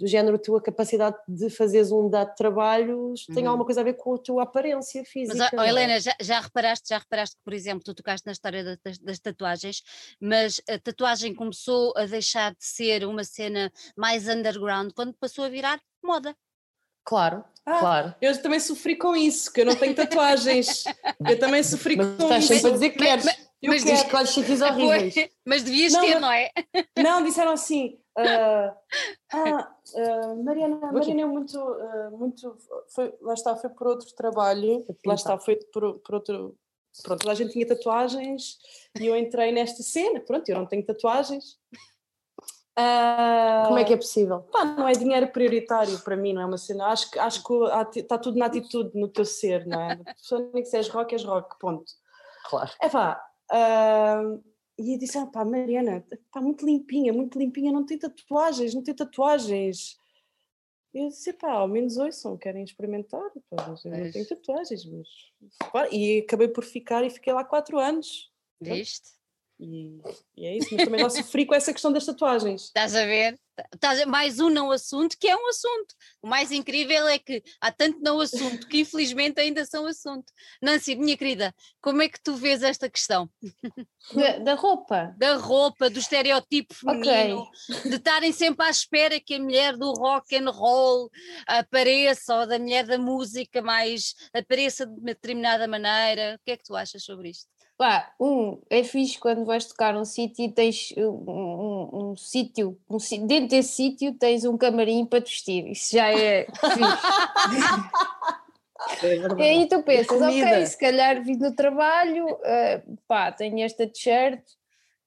do género, a tua capacidade de fazeres um dado trabalho tem Uhum. alguma coisa a ver com a tua aparência física. Mas, é? Helena, já, já reparaste, já reparaste que, por exemplo, tu tocaste na história da- das, das tatuagens, mas a tatuagem começou a deixar de ser uma cena mais underground quando passou a virar moda. Claro, Ah, claro. Eu também sofri com isso, que eu não tenho tatuagens. eu também sofri Mas com estás isso. sempre a dizer que queres. Eu mas quero. diz- Escolhes sítios Foi, horríveis. mas devias Não, ter, não é? Não, disseram assim. ah, ah, ah, Mariana. Mariana é muito, ah, muito foi, lá está, foi por outro trabalho, lá está, foi por, por outro. Pronto, toda a gente tinha tatuagens e eu entrei nesta cena. Pronto, eu não tenho tatuagens. Como é que é possível? Pá, não é dinheiro prioritário para mim, não é uma cena. Acho, que- acho que está tudo na atitude, no teu ser, não é? Nem que se és rock, és rock, ponto. Claro. É pá, ah, e eu disse, ah, pá, Mariana, está muito limpinha, muito limpinha, não tem tatuagens, não tem tatuagens. Eu disse, pá, ao menos ouçam, querem experimentar? Eu não tenho tatuagens, mas... E acabei por ficar e fiquei lá quatro anos. Viste? E, e é isso, mas também já sofri com essa questão das tatuagens. Estás a ver? Mais um não assunto que é um assunto. O mais incrível é que há tanto não assunto que infelizmente ainda são assunto. Nancy, minha querida, como é que tu vês esta questão? Da, da roupa. da roupa, do estereotipo feminino, de estarem sempre à espera que a mulher do rock and roll apareça ou da mulher da música mais apareça de uma determinada maneira. O que é que tu achas sobre isto? Pá, um, é fixe quando vais tocar um sítio e tens um, um, um sítio, um, dentro desse sítio tens um camarim para te vestir. Isso já é fixe. É verdade. E aí tu pensas, ok, se calhar vim do trabalho, eh, pá, tenho esta t-shirt,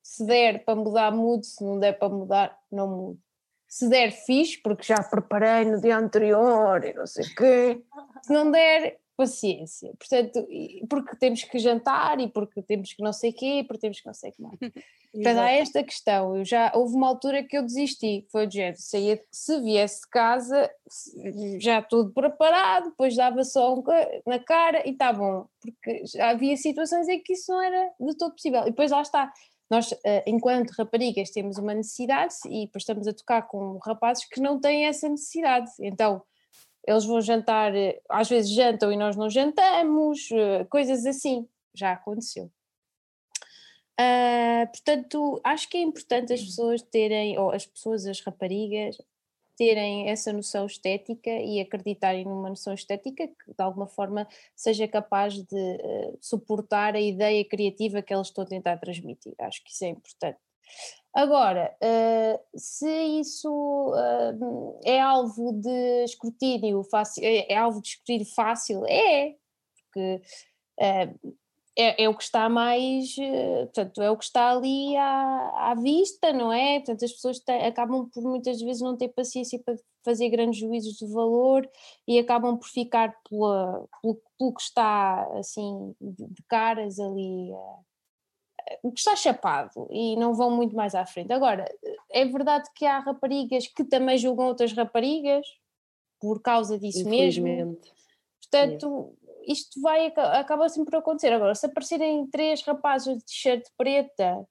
se der para mudar, mudo, se não der para mudar, não mudo. Se der, fixe, porque já preparei no dia anterior e não sei o quê. Se não der, paciência. Portanto, porque temos que jantar e porque temos que não sei quê, porque temos que não sei o que mais. Portanto, há esta questão. Eu já houve uma altura que eu desisti, foi o género, saía, se viesse de casa, já tudo preparado, depois dava só um na cara e está bom, porque havia situações em que isso não era de todo possível. E depois lá está. Nós, eh, enquanto raparigas, temos uma necessidade e depois estamos a tocar com rapazes que não têm essa necessidade. Então, eles vão jantar, eh, às vezes jantam e nós não jantamos, eh, coisas assim. Já aconteceu. Uh, portanto, acho que é importante as pessoas terem, ou as pessoas, as raparigas, terem essa noção estética e acreditarem numa noção estética que de alguma forma seja capaz de uh, suportar a ideia criativa que elas estão a tentar transmitir. Acho que isso é importante. Agora, uh, se isso uh, é alvo de escrutínio fácil, é, é, alvo de escrutínio fácil, é, porque é, é, o que está mais, eh, portanto, é o que está ali à, à vista, não é? Portanto, as pessoas têm, acabam por muitas vezes não ter paciência para fazer grandes juízos de valor e acabam por ficar pela, pelo, pelo que está assim de, caras ali, eh, o que está chapado e não vão muito mais à frente. Agora, é verdade que há raparigas que também julgam outras raparigas por causa disso mesmo. Portanto, isto vai, acaba sempre por acontecer. Agora, se aparecerem três rapazes de t-shirt preta,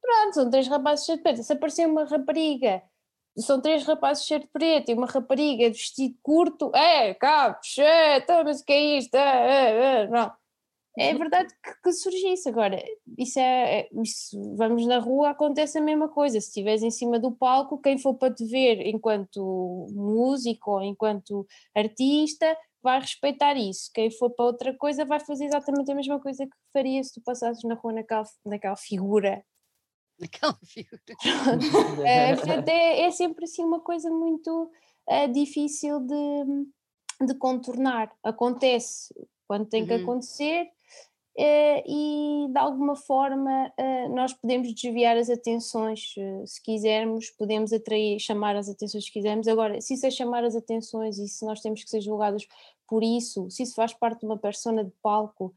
pronto, são três rapazes de t-shirt preta. Se aparecer uma rapariga, são três rapazes de t-shirt preto e uma rapariga de vestido curto, é, capos, é, então, mas o que é isto? É, é, é, não. É verdade que, que surge isso. Agora, isso é, é, isso, vamos na rua, acontece a mesma coisa. Se estiveres em cima do palco, quem for para te ver enquanto músico ou enquanto artista, vai respeitar isso. Quem for para outra coisa vai fazer exatamente a mesma coisa que faria se tu passasses na rua naquela, naquela figura. Naquela figura. é, portanto, é, é, sempre assim uma coisa muito é, difícil de, de contornar. Acontece quando tem uhum. que acontecer. Uh, e de alguma forma uh, nós podemos desviar as atenções uh, se quisermos, podemos atrair, chamar as atenções se quisermos. Agora, se isso é chamar as atenções e se nós temos que ser julgados por isso, se isso faz parte de uma persona de palco,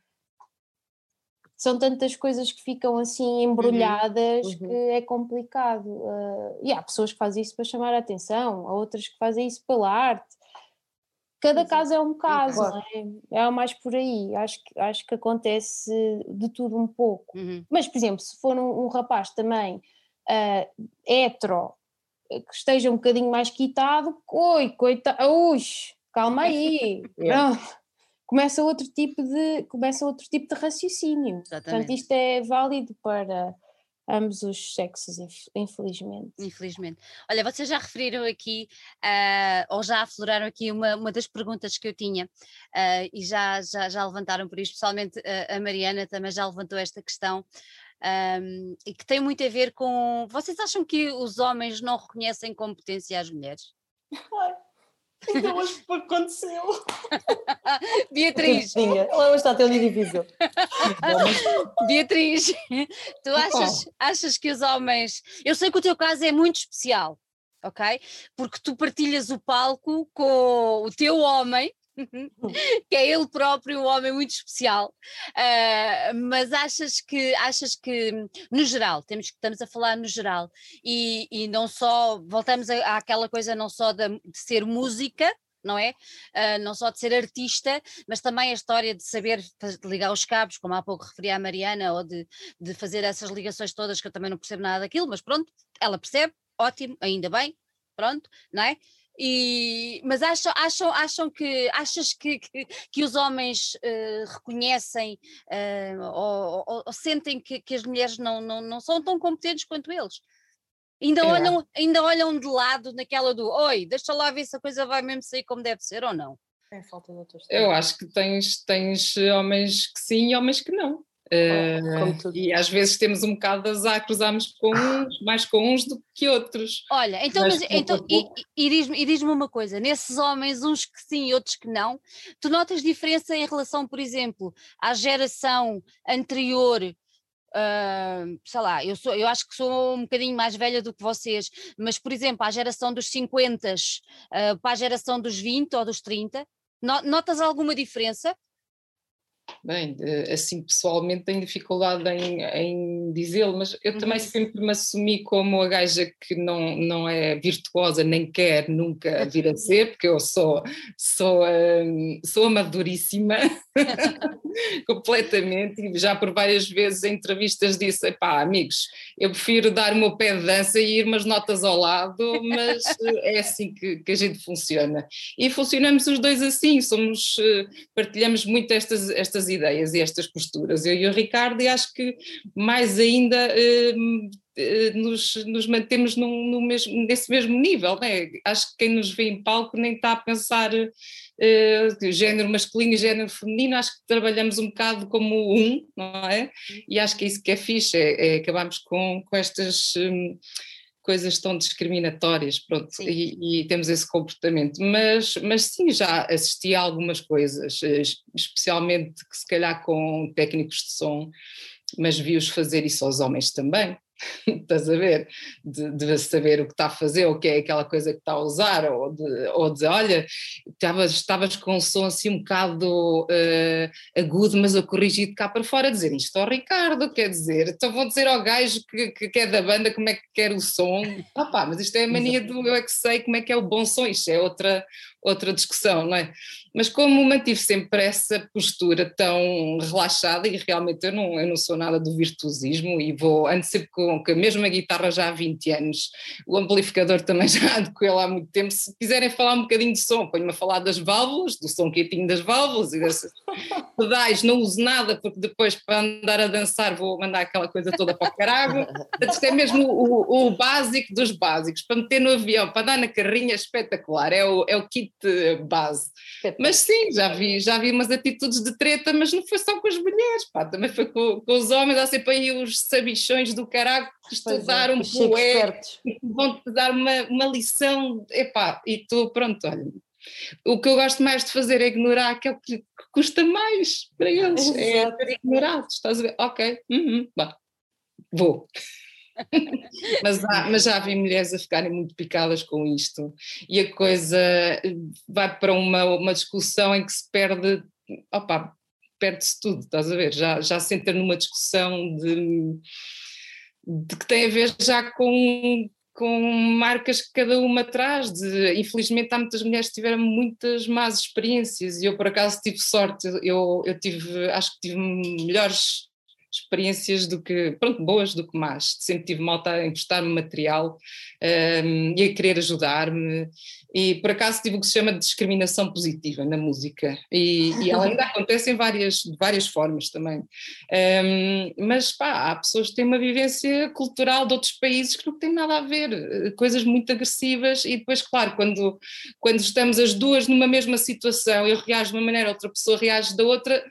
são tantas coisas que ficam assim uhum, embrulhadas uhum. Uhum. que é complicado. Uh, e há pessoas que fazem isso para chamar a atenção, há outras que fazem isso pela arte. Cada caso é um caso, claro. é? é mais por aí. Acho que, acho que acontece de tudo um pouco. Uhum. Mas, por exemplo, se for um, um rapaz também uh, hetero, que esteja um bocadinho mais quitado, oi, coitado, ui, calma aí, yeah. começa outro tipo de começa outro tipo de raciocínio. Exatamente. Portanto, isto é válido para ambos os sexos, infelizmente. Infelizmente. Olha, vocês já referiram aqui, uh, ou já afloraram aqui uma, uma das perguntas que eu tinha, uh, e já, já, já levantaram por isso, especialmente uh, a Mariana também já levantou esta questão, um, e que tem muito a ver com. Vocês acham que os homens não reconhecem competência às mulheres? Ainda hoje aconteceu. Beatriz. Ela hoje está a ter um dia difícil. Beatriz, tu achas, achas que os homens. Eu sei que o teu caso é muito especial, ok? Porque tu partilhas o palco com o teu homem que é ele próprio um homem muito especial, uh, mas achas que achas que no geral temos estamos a falar no geral e, e não só voltamos à, àquela coisa não só de, ser música não é? Uh, não só de ser artista, mas também a história de saber ligar os cabos, como há pouco referia a Mariana, ou de, de fazer essas ligações todas, que eu também não percebo nada daquilo, mas pronto, ela percebe, ótimo, ainda bem, pronto, não é? E, mas acham, acham, acham que achas que, que, que os homens uh, reconhecem uh, ou, ou, ou, sentem que, que as mulheres não, não, não são tão competentes quanto eles? Ainda, é. olham, ainda olham de lado naquela do oi, deixa lá ver se a coisa vai mesmo sair como deve ser ou não. É falta de Eu acho que tens, tens homens que sim e homens que não. Uh, e às vezes temos um bocado de azar, cruzamos com uns, mais com uns do que outros. Olha, então, mas, mas então e, e diz-me diz uma coisa: nesses homens, uns que sim e outros que não, tu notas diferença em relação, por exemplo, à geração anterior Uh, sei lá, eu, sou, eu acho que sou um bocadinho mais velha do que vocês, mas por exemplo, à geração dos 50, uh, para a geração dos 20 ou dos 30, Notas alguma diferença? Bem, assim pessoalmente tenho dificuldade em, em dizê-lo, mas eu também uhum. sempre me assumi como a gaja que não, não é virtuosa, nem quer nunca vir a ser, porque eu sou, sou, hum, sou amadoríssima, completamente, e já por várias vezes em entrevistas disse, pá, amigos, eu prefiro dar o meu pé de dança e ir umas notas ao lado, mas é assim que, que a gente funciona. E funcionamos os dois assim, somos, eh, partilhamos muito estas, estas estas ideias e estas posturas, eu e o Ricardo, e acho que mais ainda eh, eh, nos, nos, mantemos num, no mesmo, nesse mesmo nível, né? acho que quem nos vê em palco nem está a pensar uh, género masculino e género feminino, acho que trabalhamos um bocado como um, não é? E acho que é isso que é fixe, é, é acabarmos com, com estas... Um, coisas tão discriminatórias, pronto, e, e, temos esse comportamento. Mas, mas sim, já assisti a algumas coisas, eh, especialmente que se calhar com técnicos de som, mas vi-os fazer isso aos homens também. estás a ver? De, de, saber o que está a fazer, ou o que é aquela coisa que está a usar, ou de, ou de olha, estavas, estavas com um som assim um bocado uh, agudo, mas eu corrigi de cá para fora, dizer isto ao Ricardo, quer dizer, então vou dizer ao gajo que, que, que é da banda como é que quer o som, ah pá, mas isto é a mania do eu é que sei como é que é o bom som, isto é outra, outra discussão, não é? Mas como mantive sempre essa postura tão relaxada, e realmente eu não, eu não sou nada do virtuosismo, e vou, ando sempre com, com a mesma guitarra já há 20 anos, o amplificador também já ando com ele há muito tempo, se quiserem falar um bocadinho de som, ponho-me a falar das válvulas, do som quietinho das válvulas e desses pedais, não uso nada, porque depois para andar a dançar vou mandar aquela coisa toda para o carago, isto é mesmo o, o, básico dos básicos, para meter no avião, para andar na carrinha, espetacular, é o, é o kit base. Mas sim, já vi, já vi umas atitudes de treta, mas não foi só com as mulheres, pá, também foi com, com os homens, há sempre aí os sabichões do caralho que é, estudaram é, bué, e vão-te dar uma, uma lição, epá, e tu, pronto, olha, o que eu gosto mais de fazer é ignorar aquilo que, que custa mais para eles, é Exato. é ser ignorados, estás a ver? Ok, uhum, vou. Mas, há, mas já vi mulheres a ficarem muito picadas com isto e a coisa vai para uma, uma discussão em que se perde, opa, perde-se tudo, estás a ver? Já, já se entra numa discussão de, de que tem a ver já com, com marcas que cada uma traz. De, infelizmente há muitas mulheres que tiveram muitas más experiências e eu por acaso tive sorte, eu, eu tive, acho que tive melhores experiências do que, pronto, boas do que más. Sempre tive malta a emprestar-me material um, e a querer ajudar-me. E por acaso tive o que se chama de discriminação positiva na música. E, e ela ainda acontece em várias, de várias formas também. Um, mas pá, há pessoas que têm uma vivência cultural de outros países que não têm nada a ver, coisas muito agressivas. E depois, claro, quando, quando estamos as duas numa mesma situação, eu reajo de uma maneira, outra pessoa reage da outra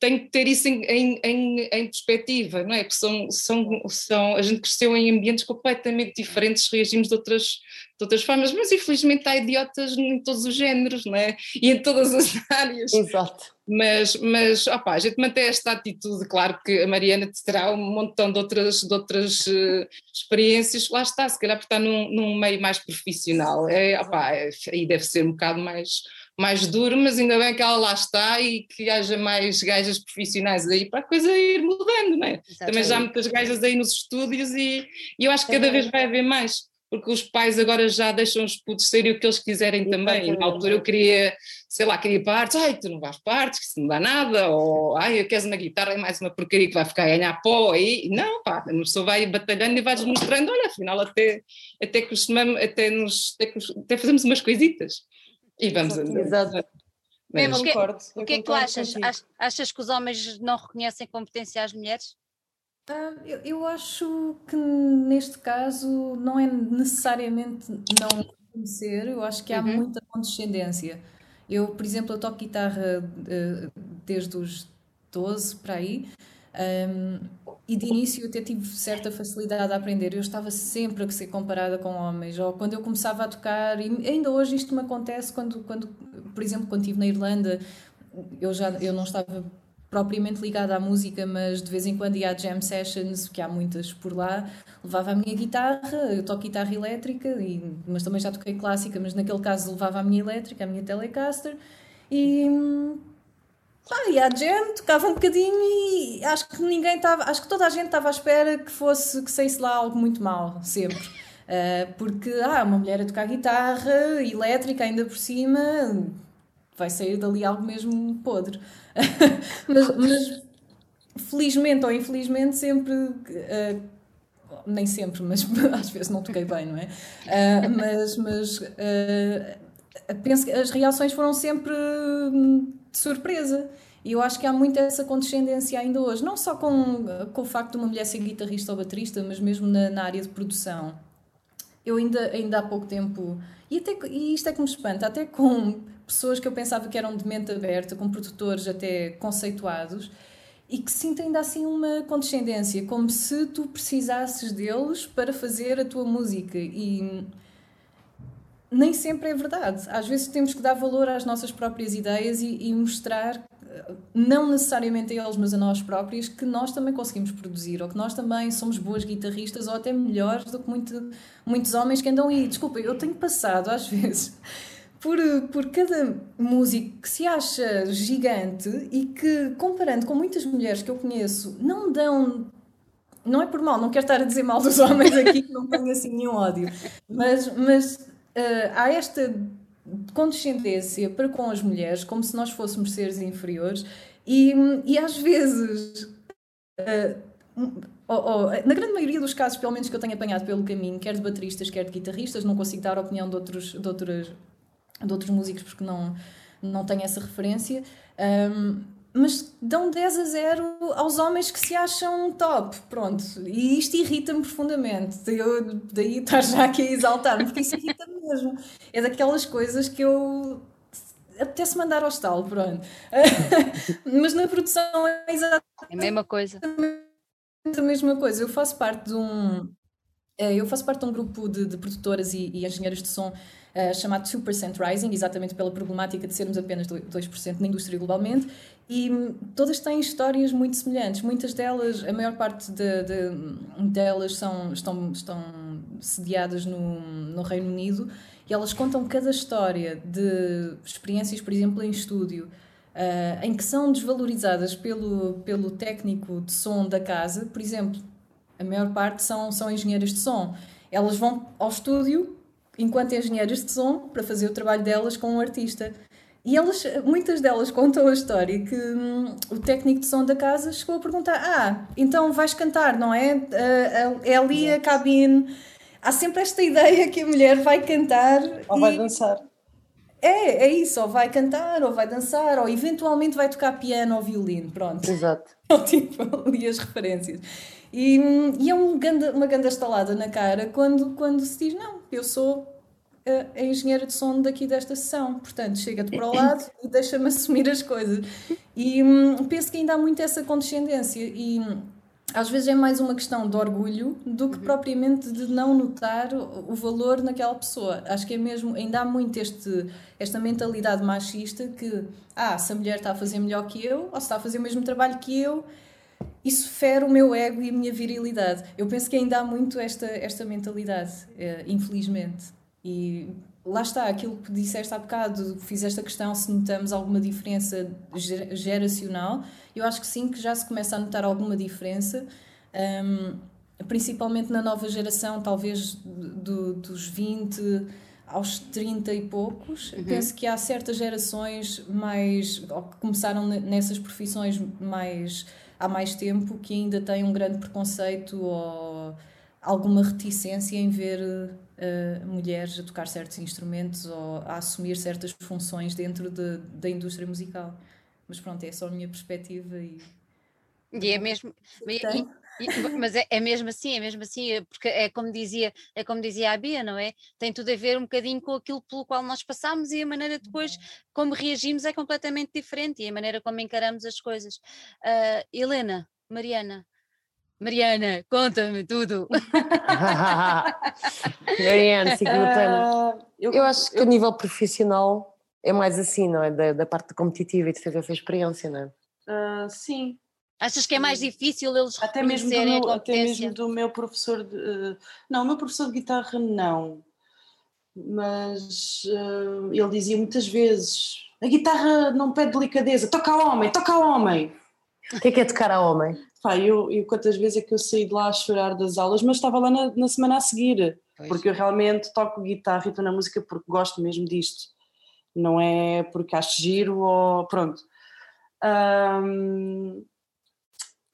tem que ter isso em, em, em, em, perspectiva, não é? Porque são, são, são, a gente cresceu em ambientes completamente diferentes, reagimos de outras, de outras formas, mas infelizmente há idiotas em todos os géneros, não é? E em todas as áreas. Exato. Mas, mas opa, a gente mantém esta atitude, claro que a Mariana terá um montão de outras, de outras uh, experiências, lá está, se calhar por estar num, num meio mais profissional, é, opa, é, aí deve ser um bocado mais mais duro, mas ainda bem que ela lá está e que haja mais gajas profissionais aí para a coisa ir mudando, não é? Também já há muitas gajas aí nos estúdios e, e eu acho que cada vez vai haver mais, porque os pais agora já deixam os putos serem o que eles quiserem também. E na altura eu queria, sei lá, queria partes, ai, tu não vais partes, que isso não dá nada, ou ai, eu quero uma guitarra, é mais uma porcaria que vai ficar a ganhar pó aí. Não, pá, a pessoa vai batalhando e vais mostrando, olha, afinal até, até costumamos, até, nos, até, até fazemos umas coisitas. E vamos andando. Exato. Mesmo, o que, concordo, o que é que tu achas? Achas que os homens não reconhecem competência às mulheres? Ah, eu, eu, acho que neste caso não é necessariamente não reconhecer, eu acho que há uhum. muita condescendência. Eu, por exemplo, eu toco guitarra uh, desde os 12 para aí um, e de início eu até tive certa facilidade a aprender. Eu estava sempre a ser comparada com homens. Ou quando eu começava a tocar, e ainda hoje isto me acontece quando, quando por exemplo, quando estive na Irlanda, eu já eu não estava propriamente ligada à música, mas de vez em quando ia a jam sessions, que há muitas por lá, levava a minha guitarra, eu toco guitarra elétrica, e, mas também já toquei clássica, mas naquele caso levava a minha elétrica, a minha Telecaster, E, ah, e a Jen tocava um bocadinho e acho que ninguém estava, acho que toda a gente estava à espera que fosse, que saísse lá algo muito mal, sempre. Uh, porque, ah, uma mulher a tocar guitarra elétrica ainda por cima, vai sair dali algo mesmo podre. mas, mas, felizmente ou infelizmente sempre... Uh, nem sempre, mas às vezes não toquei bem, não é? Uh, mas mas penso que as reações foram sempre hum, de surpresa. E eu acho que há muito essa condescendência ainda hoje, não só com, com o facto de uma mulher ser guitarrista ou baterista, mas mesmo na, na área de produção. Eu ainda, ainda há pouco tempo, e, até, e isto é que me espanta, até com pessoas que eu pensava que eram de mente aberta, com produtores até conceituados, e que sinto ainda assim uma condescendência, como se tu precisasses deles para fazer a tua música. E nem sempre é verdade. Às vezes temos que dar valor às nossas próprias ideias e, e, mostrar, não necessariamente a eles, mas a nós próprios, que nós também conseguimos produzir, ou que nós também somos boas guitarristas, ou até melhores do que muito, muitos homens que andam aí. Desculpa, eu tenho passado às vezes. Por, por cada músico que se acha gigante e que, comparando com muitas mulheres que eu conheço, não dão não é por mal, não quero estar a dizer mal dos homens aqui, que não tenho assim nenhum ódio, mas, mas uh, há esta condescendência para com as mulheres, como se nós fôssemos seres inferiores, e, e às vezes, uh, na grande maioria dos casos, pelo menos que eu tenho apanhado pelo caminho, quer de bateristas, quer de guitarristas, não consigo dar a opinião de outros, de outros, de outros músicos porque não, não tenho essa referência. Um, mas dão 10 a 0 aos homens que se acham top, pronto. E isto irrita-me profundamente. Eu, daí estar já aqui a exaltar-me, porque isso irrita-me mesmo. É daquelas coisas que eu apetece mandar ao estalo, pronto. mas na produção é exatamente é a mesma coisa. A mesma coisa. Eu faço parte de um. Eh, eu faço parte de um grupo de, de produtoras e, e engenheiras de som uh, chamado 2% Rising, exatamente pela problemática de sermos apenas 2% na indústria globalmente, e hum, todas têm histórias muito semelhantes. Muitas delas, a maior parte de, de, delas são, estão, estão sediadas no, no Reino Unido e elas contam cada história de experiências, por exemplo, em estúdio. Uh, em que são desvalorizadas pelo, pelo técnico de som da casa, por exemplo, a maior parte são, são engenheiras de som. Elas vão ao estúdio enquanto engenheiras de som para fazer o trabalho delas com um artista. E elas, muitas delas contam a história que hum, o técnico de som da casa chegou a perguntar: Ah, então vais cantar, não é? Uh, é ali a cabine. Há sempre esta ideia que a mulher vai cantar. Ou e... vai dançar. É, é isso, ou vai cantar, ou vai dançar, ou eventualmente vai tocar piano ou violino, pronto. Exato. tipo, ali as referências. E, e é um ganda, uma grande estalada na cara quando, quando se diz: Não, eu sou a, a engenheira de som daqui desta sessão, portanto, chega-te para o lado e deixa-me assumir as coisas. E hum, penso que ainda há muito essa condescendência. E hum, às vezes é mais uma questão de orgulho do que uhum. propriamente de não notar o valor naquela pessoa. Acho que é mesmo, ainda há muito este, esta mentalidade machista que, ah, se a mulher está a fazer melhor que eu, ou se está a fazer o mesmo trabalho que eu, isso fere o meu ego e a minha virilidade. Eu penso que ainda há muito esta, esta mentalidade, eh, infelizmente. E lá está, aquilo que disseste há bocado, fizeste a questão se notamos alguma diferença geracional. Eu acho que sim, que já se começa a notar alguma diferença. Um, principalmente na nova geração, talvez do, dos 20 aos 30 e poucos. Uhum. Penso que há certas gerações mais, que começaram nessas profissões mais há mais tempo que ainda têm um grande preconceito ou alguma reticência em ver uh, mulheres a tocar certos instrumentos ou a assumir certas funções dentro de, da indústria musical. Mas pronto, é só a minha perspectiva e. E é mesmo. E, mas é, é, mesmo assim, é mesmo assim, é porque é como dizia, é como dizia a Bia, não é? Tem tudo a ver um bocadinho com aquilo pelo qual nós passamos e a maneira depois uhum. como reagimos é completamente diferente e a maneira como encaramos as coisas. Uh, Helena, Mariana, Mariana, conta-me tudo. Mariana, siga o tema. Uh, eu, eu, acho que a nível profissional é mais assim, não é? Da, da parte competitiva e de ter essa experiência, não é? Uh, sim, Achas que é mais difícil eles até mesmo do meu, Até mesmo do meu professor de, uh, não, o meu professor de guitarra não, mas uh, ele dizia muitas vezes a guitarra não pede delicadeza, toca ao homem, toca ao homem. O que é que é tocar a homem? Pá, eu, eu quantas vezes é que eu saí de lá a chorar das aulas, mas estava lá na, na semana a seguir, Pois. porque eu realmente toco guitarra e estou na música porque gosto mesmo disto, não é porque acho giro ou pronto. Ahm,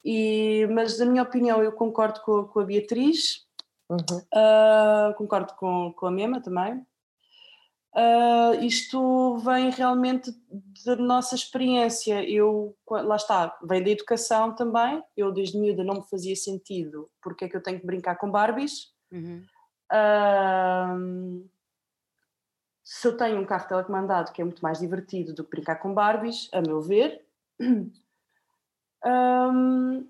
e, mas, na minha opinião, eu concordo com, a- com a Beatriz, Uhum. ah, concordo com, com a Mema também. Ah, isto vem realmente da nossa experiência. Eu, lá está, vem da educação também. Eu, desde miúda, não me fazia sentido porque é que eu tenho que brincar com Barbies. Uhum. Ahm, se eu tenho um carro telecomandado que é muito mais divertido do que brincar com Barbies, a meu ver, ahm,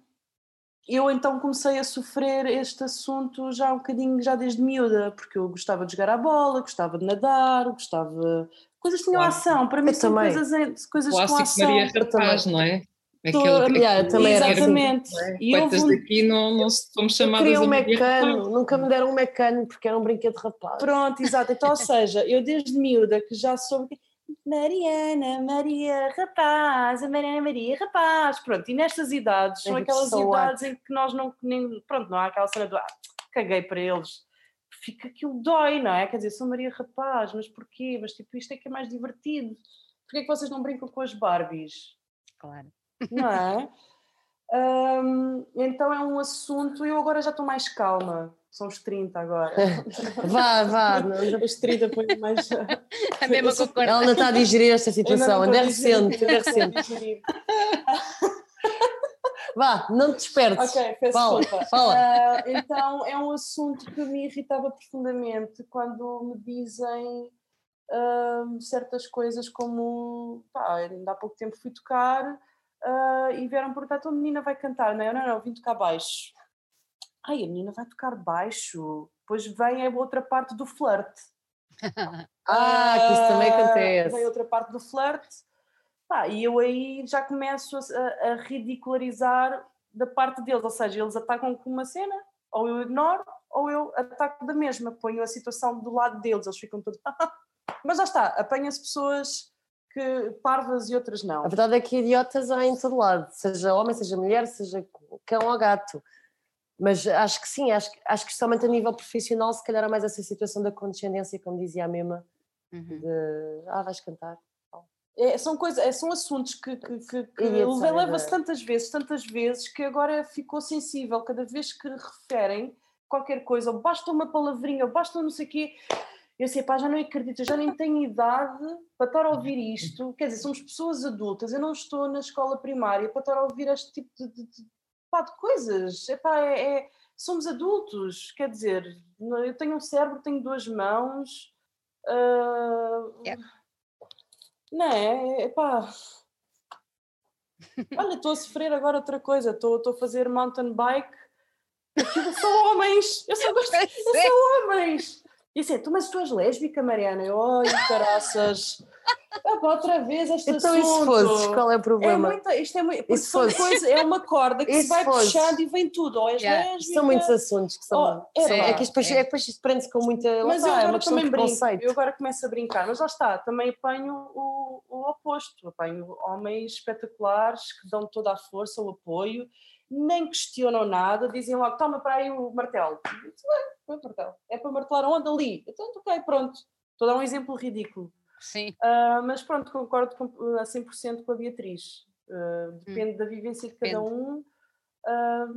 eu então comecei a sofrer este assunto já um bocadinho, já desde miúda, porque eu gostava de jogar à bola, gostava de nadar, gostava. Coisas que tinham Clássico. ação, para mim Eu são também. coisas, coisas com Clássico ação. Maria eu Rapaz, não é? Aquele Yeah, eu também era assim. Exatamente. E houve Quantas um- daqui não, não Eu chamadas queria um mecano, nunca me deram um mecano porque era um brinquedo rapaz. Pronto, exato. Então, ou seja, eu desde miúda que já soube Mariana, Maria, rapaz, a Mariana, Maria, rapaz. Pronto, e nestas idades, são É aquelas so idades em que nós não, nem, pronto, não há aquela cena do, ah, caguei para eles. Fica aquilo dói, não é? Quer dizer, sou Maria Rapaz, mas porquê? Mas tipo, isto é que é mais divertido. Porquê é que vocês não brincam com as Barbies? Claro. não é? Hum, então é um assunto, eu agora já estou mais calma, são os 30 agora. Vá, vá. não- Os 30 põe mais. A mesma sou- concorda. Ela ainda está a digerir esta situação, Ainda é recente, ainda é recente. Vá, não te despertes. Ok, peço Fala, desculpa. fala. Ah, então é um assunto que me irritava profundamente quando me dizem ahm, certas coisas como pá, ainda há pouco tempo fui tocar ah, e vieram perguntar, então a menina vai cantar, não é? Eu, Não, não, vim tocar baixo. Ai, a menina vai tocar baixo. Depois vem a outra parte do flerte. Ah, que isso também Ah, acontece. Vem outra parte do flerte. Pá, e eu aí já começo a, a- ridicularizar da parte deles, ou seja, eles atacam com uma cena, ou eu ignoro, ou eu ataco da mesma, ponho a situação do lado deles, eles ficam todos. Mas já está, apanha-se pessoas que parvas e outras não. A verdade é que idiotas há em todo lado, seja homem, seja mulher, seja cão ou gato. Mas acho que sim, acho, que- acho que especialmente a nível profissional, se calhar há mais essa situação da condescendência, como dizia a Mema, Uhum. de ah, vais cantar. É, são, coisas, é, são assuntos que, que, que, que leva-se tantas vezes, tantas vezes, que agora ficou sensível. Cada vez que referem qualquer coisa, ou basta uma palavrinha, ou basta não sei o quê, eu sei, pá, já não acredito, eu já nem tenho idade para estar a ouvir isto. Quer dizer, somos pessoas adultas, eu não estou na escola primária para estar a ouvir este tipo de, de, pá, de coisas. Epá, é, é, somos adultos, quer dizer, eu tenho um cérebro, tenho duas mãos. ah, Yeah. Não é? Epá. Olha, estou a sofrer agora outra coisa, estou a fazer mountain bike. Aquilo são homens! Eu só gosto. Eu sou homens! E assim, tu, mas tu és lésbica, Mariana? Eu, ai, caraças! Ah, outra vez este Então, e se assunto. fosses, qual é o É problema? muito, isto é muito, se são fosse? coisas, é uma corda que se se vai fosse? puxando e vem tudo, ou és Yeah. lésbica. São muitos assuntos que são. Oh, é são- pá, é que isto depois, é. é que depois isto prende-se com muita. lá Mas está, eu é agora uma questão também brinco, eu agora começo a brincar, mas lá está, também apanho o, o oposto, apanho homens espetaculares que dão toda a força, o apoio, nem questionam nada, dizem logo, toma para aí o martelo. Disse, "Bem, põe o martelo. É para martelar onde? Ali. Então, ok, pronto. Estou a dar um exemplo ridículo. Sim. Ah, mas pronto, concordo com, a 100% com a Beatriz. Ah, depende da vivência de cada Hum. Depende. um. Ah,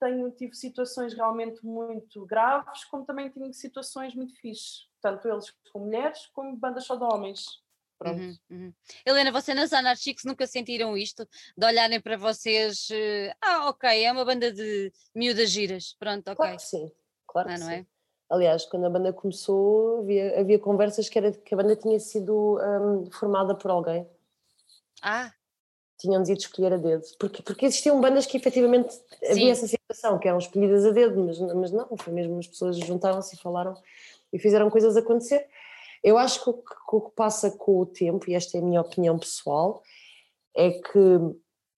tenho, tive situações realmente muito graves, como também tive situações muito fixes. Tanto eles com mulheres, como bandas só de homens. Pronto. Uhum, uhum. Helena, vocês nas Anarchics nunca sentiram isto? De olharem para vocês, eh, ah, ok, é uma banda de miúdas giras, pronto, ok. Claro que sim, claro Ah, que não sim. é? Aliás, quando a banda começou, havia, havia conversas que, era, que a banda tinha sido hum, formada por alguém. Ah, Tinham-nos ido escolher a dedo. Porque, porque existiam bandas que efetivamente Sim. havia essa situação, que eram escolhidas a dedo, mas, mas não, foi mesmo as pessoas juntaram-se e falaram e fizeram coisas acontecer. Eu acho que o, que o que passa com o tempo, e esta é a minha opinião pessoal, é que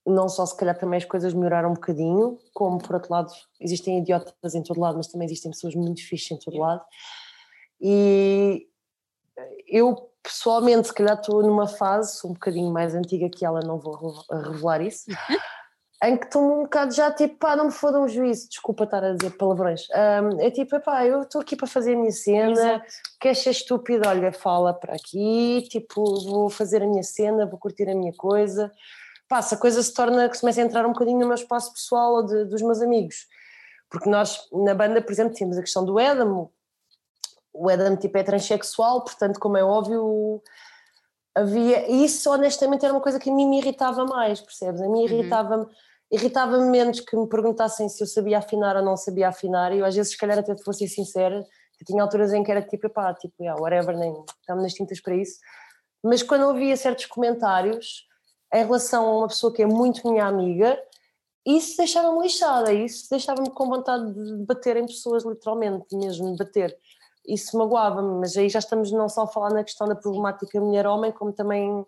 não só se calhar também as coisas melhoraram um bocadinho, como por outro lado existem idiotas em todo lado, mas também existem pessoas muito fixes em todo lado. E eu pessoalmente, se calhar estou numa fase, um bocadinho mais antiga que ela, não vou revelar isso, em que estou um bocado já tipo, pá, não me fodam um juízo, desculpa estar a dizer palavrões. Um, é tipo, pá, eu estou aqui para fazer a minha cena, Exato. queres ser estúpido? Olha, fala para aqui, tipo, vou fazer a minha cena, vou curtir a minha coisa. Pá, se a coisa se torna, que se começa a entrar um bocadinho no meu espaço pessoal ou de, dos meus amigos. Porque nós, na banda, por exemplo, tínhamos a questão do Edam, o Adam tipo é transexual, portanto, como é óbvio, havia. Isso honestamente era uma coisa que a mim me irritava mais, percebes? A mim uhum. irritava-me. Irritava-me menos que me perguntassem se eu sabia afinar ou não sabia afinar, e eu às vezes, se calhar, até te fosse sincera, que tinha alturas em que era tipo, pá, tipo, yeah, whatever, nem estamos nas tintas para isso. Mas quando ouvia certos comentários em relação a uma pessoa que é muito minha amiga, isso deixava-me lixada, isso deixava-me com vontade de bater em pessoas, literalmente, mesmo, de bater isso magoava-me, mas aí já estamos não só a falar na questão da problemática mulher-homem, como também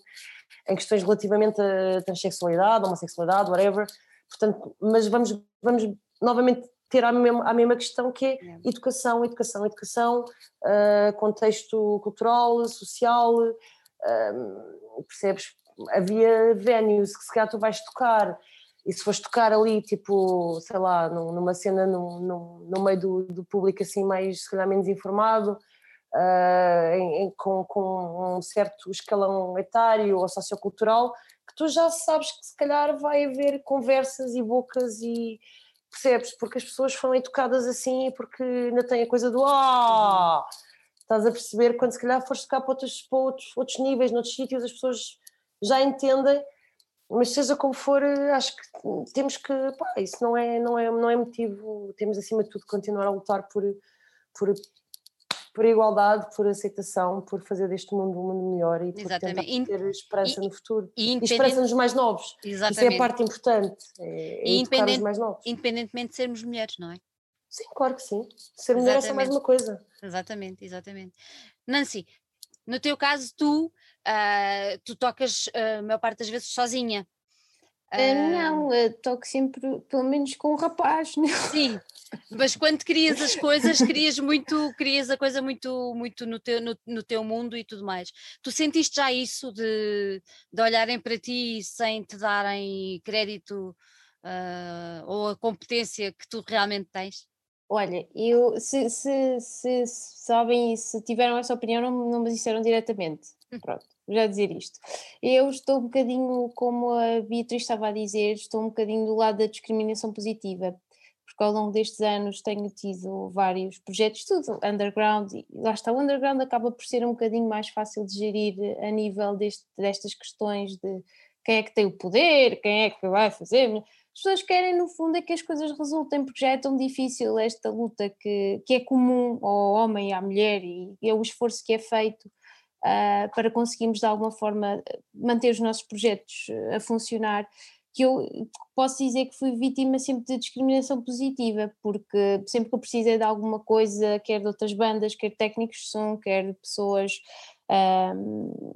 em questões relativamente a transexualidade, homossexualidade, whatever. Portanto, mas vamos, vamos novamente ter a mesma, a mesma questão que é educação, educação, educação, uh, contexto cultural, social, uh, percebes? Havia venues que se calhar tu vais tocar e se fores tocar ali, tipo, sei lá, numa cena no, no, no meio do, do, público assim mais, se calhar menos informado, uh, em, em, com, com um certo escalão etário ou sociocultural, que tu já sabes que se calhar vai haver conversas e bocas e percebes, porque as pessoas foram educadas assim e porque ainda tem a coisa do ah, estás a perceber, quando se calhar fores tocar para outros, para outros, outros níveis, noutros sítios, as pessoas já entendem mas seja como for, acho que temos que, pá, isso não é, não é, não é motivo, temos acima de tudo continuar a lutar por, por, por igualdade, por aceitação, por fazer deste mundo um mundo melhor e por Exatamente. ter esperança e, no futuro. E, e esperança nos mais novos. Exatamente. Isso é a parte importante, é, é independente, os mais novos. Independentemente de sermos mulheres, não é? Sim, claro que sim. Ser mulher é só mais uma coisa. Exatamente, exatamente. Nancy, no teu caso, tu, uh, tu tocas uh, a maior parte das vezes sozinha. Uh, não, eu toco sempre, pelo menos com um rapaz. Não? Sim, mas quando querias as coisas, querias muito, querias a coisa muito, muito no, teu, no, no teu mundo e tudo mais. Tu sentiste já isso de, de olharem para ti sem te darem crédito uh, ou a competência que tu realmente tens? Olha, eu, se, se, se, se sabem se tiveram essa opinião, não, não me disseram diretamente. Hum. Pronto, já dizer isto. Eu estou um bocadinho, como a Beatriz estava a dizer, estou um bocadinho do lado da discriminação positiva, porque ao longo destes anos tenho tido vários projetos, tudo underground, e lá está, o underground acaba por ser um bocadinho mais fácil de gerir a nível deste, destas questões de quem é que tem o poder, quem é que vai fazer as pessoas querem, no fundo, é que as coisas resultem, porque já é tão difícil esta luta que, que é comum ao homem e à mulher e, e é o esforço que é feito uh, para conseguirmos, de alguma forma, manter os nossos projetos a funcionar. Que eu posso dizer que fui vítima sempre de discriminação positiva, porque sempre que eu precisei de alguma coisa, quer de outras bandas, quer técnicos de som, quer de pessoas um,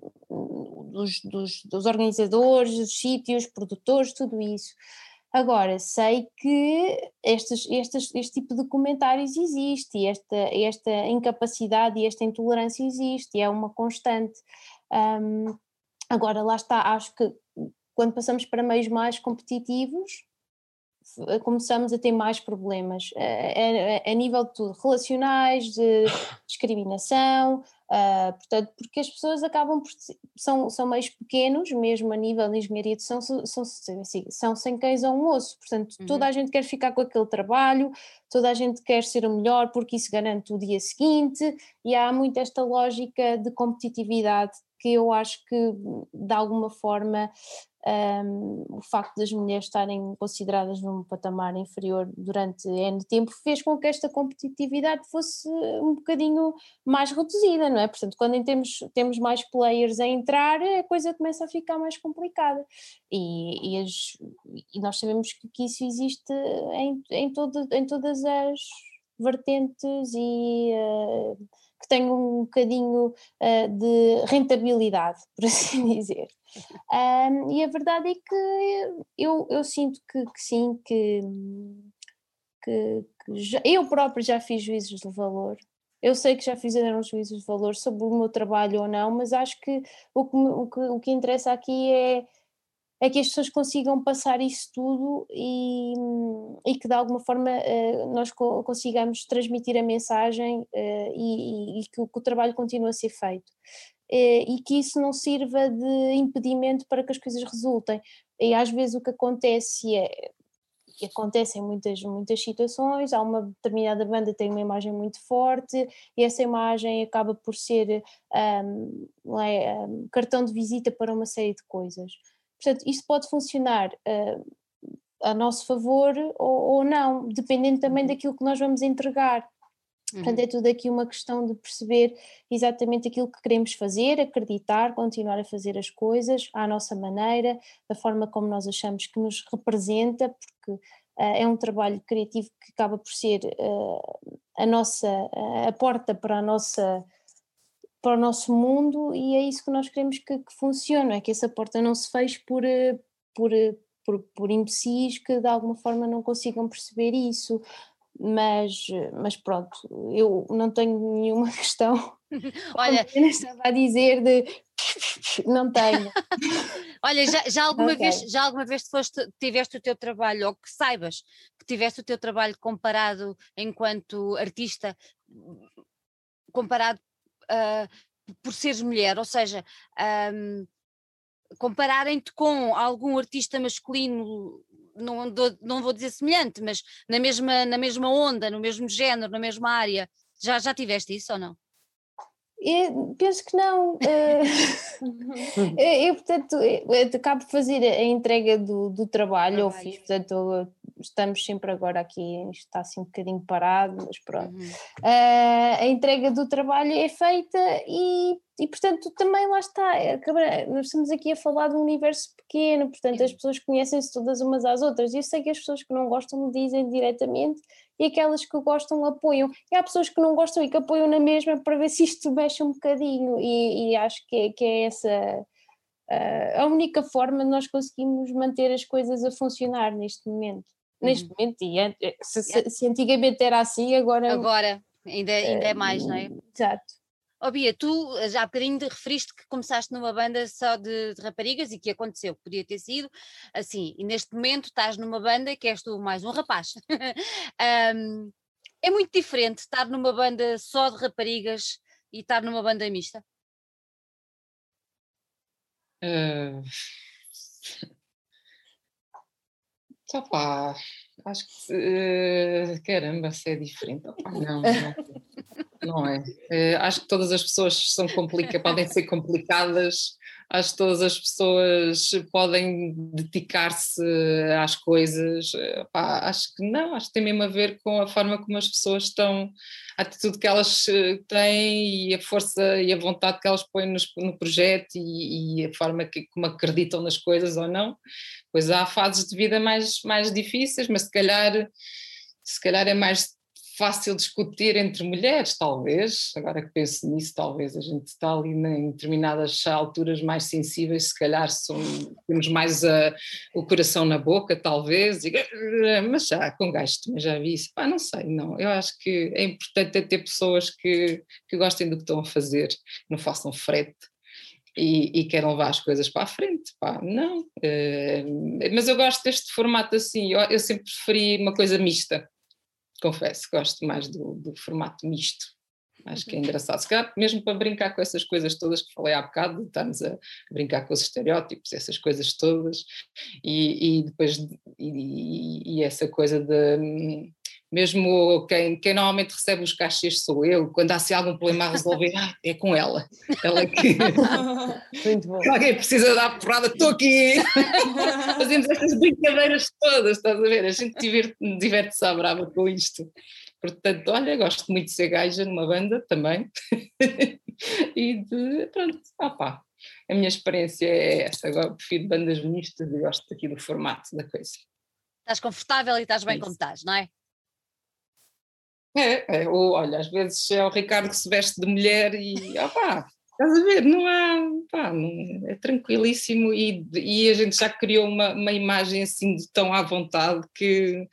dos, dos, dos, organizadores, dos sítios, produtores, tudo isso. Agora, sei que estes, estes, este tipo de comentários existe, esta, esta incapacidade e esta intolerância existe, é uma constante. Um, agora, lá está, acho que quando passamos para meios mais competitivos, começamos a ter mais problemas a, a, a nível de tudo, relacionais, de discriminação, Uh, portanto, porque as pessoas acabam por são, são meios pequenos, mesmo a nível de engenharia são, são, são, são sem cães ou um osso, portanto, uhum. toda a gente quer ficar com aquele trabalho, toda a gente quer ser o melhor porque isso garante o dia seguinte, e há muito esta lógica de competitividade que eu acho que de alguma forma um, o facto das mulheres estarem consideradas num patamar inferior durante N tempo fez com que esta competitividade fosse um bocadinho mais reduzida, não é? Portanto, quando temos, temos mais players a entrar, a coisa começa a ficar mais complicada. E, e, as, e nós sabemos que, que isso existe em, em, todo, em todas as vertentes e. Uh, que tem um bocadinho uh, de rentabilidade, por assim dizer. Um, e a verdade é que eu, eu sinto que, que sim, que, que, que já, eu próprio já fiz juízos de valor. Eu sei que já fizeram juízos de valor sobre o meu trabalho ou não, mas acho que o que, o que, o que interessa aqui é, é que as pessoas consigam passar isso tudo e, e que de alguma forma uh, nós co consigamos transmitir a mensagem uh, e, e, que, o, que, o, trabalho continue a ser feito. Uh, e que isso não sirva de impedimento para que as coisas resultem. E às vezes o que acontece é, que acontece em muitas, muitas situações, há uma determinada banda que tem uma imagem muito forte e essa imagem acaba por ser um, é, um, cartão de visita para uma série de coisas. Portanto, isto pode funcionar uh, a nosso favor ou, ou, não, dependendo também uhum. daquilo que nós vamos entregar. Portanto, é uhum. tudo aqui uma questão de perceber exatamente aquilo que queremos fazer, acreditar, continuar a fazer as coisas à nossa maneira, da forma como nós achamos que nos representa, porque uh, é um trabalho criativo que acaba por ser uh, a nossa a porta para a nossa para o nosso mundo e é isso que nós queremos que, que funcione, é que essa porta não se feche por, eh, por, por, por imbecis que de alguma forma não consigam perceber isso mas, mas pronto, eu não tenho nenhuma questão. Olha, estava a dizer de não tenho. Olha, já, já alguma okay. vez, já alguma vez foste, tiveste o teu trabalho, ou que saibas que tiveste o teu trabalho comparado enquanto artista, comparado uh, por seres mulher, ou seja, um, compararem-te com algum artista masculino não, não vou dizer semelhante, mas na mesma, na mesma onda, no mesmo género, na mesma área. Já, já tiveste isso ou não? Eu penso que não. Eh, eu, portanto, eu acabo de fazer a entrega do, do trabalho, eu fiz, portanto, estamos sempre agora aqui, está assim um bocadinho parado, mas pronto. Uhum. Uh, a entrega do trabalho é feita e, e portanto, também lá está. É, nós estamos aqui a falar de um universo pequeno, portanto, as pessoas conhecem-se todas umas às outras. E eu sei que as pessoas que não gostam me dizem diretamente e aquelas que gostam apoiam. E há pessoas que não gostam e que apoiam na mesma para ver se isto mexe um bocadinho, e, e acho que é, que é essa. Uh, a única forma de nós conseguimos manter as coisas a funcionar neste momento. Uhum. Neste momento, e se, se, se, antigamente era assim, agora. Agora, ainda, ainda é mais, não é? Exato. Oh Bia, tu já há bocadinho te referiste que começaste numa banda só de, de, raparigas e que aconteceu, podia ter sido assim, e neste momento estás numa banda que és tu mais um rapaz. um, é muito diferente estar numa banda só de raparigas e estar numa banda mista? Uh... Só pá, acho que uh, caramba, se é diferente. não, não, não é. Uh, acho que todas as pessoas são complicadas, podem ser complicadas, acho que todas as pessoas podem dedicar-se às coisas. Pá, acho que não, acho que tem mesmo a ver com a forma como as pessoas estão, a atitude que elas têm e a força e a vontade que elas põem no, no projeto e, e, a forma que, como acreditam nas coisas ou não. Pois há fases de vida mais, mais difíceis, mas se calhar, se calhar é mais fácil discutir entre mulheres, talvez, agora que penso nisso, talvez a gente está ali em determinadas alturas mais sensíveis, se calhar temos mais a, o coração na boca, talvez, e, mas já com gasto também já vi isso, não sei, não, eu acho que é importante ter pessoas que, que gostem do que estão a fazer, não façam frete e, e querem levar as coisas para a frente. Pá, não. Uh, mas eu gosto deste formato assim, eu, eu, sempre preferi uma coisa mista, confesso, gosto mais do, do formato misto. Acho que é engraçado, se calhar mesmo para brincar com essas coisas todas que falei há bocado, estamos a brincar com os estereótipos, essas coisas todas, e, e depois e, e, essa coisa de mesmo quem, quem normalmente recebe os cachês sou eu, quando há se assim algum problema a resolver, ah, é com ela. Ela é que. Muito bom. Alguém precisa dar porrada, estou aqui. Fazemos estas brincadeiras todas, estás a ver? A gente diverte-se diverte à brava com isto. Portanto, olha, gosto muito de ser gaja numa banda também. e de. Pronto, ah pá. A minha experiência é essa. Agora prefiro bandas mistas e gosto aqui do formato da coisa. Estás confortável e estás bem é como estás, não é? É, é ou, olha, às vezes é o Ricardo que se veste de mulher e opá, estás a ver, não há, pá, não, é tranquilíssimo e, e a gente já criou uma, uma imagem assim de tão à vontade que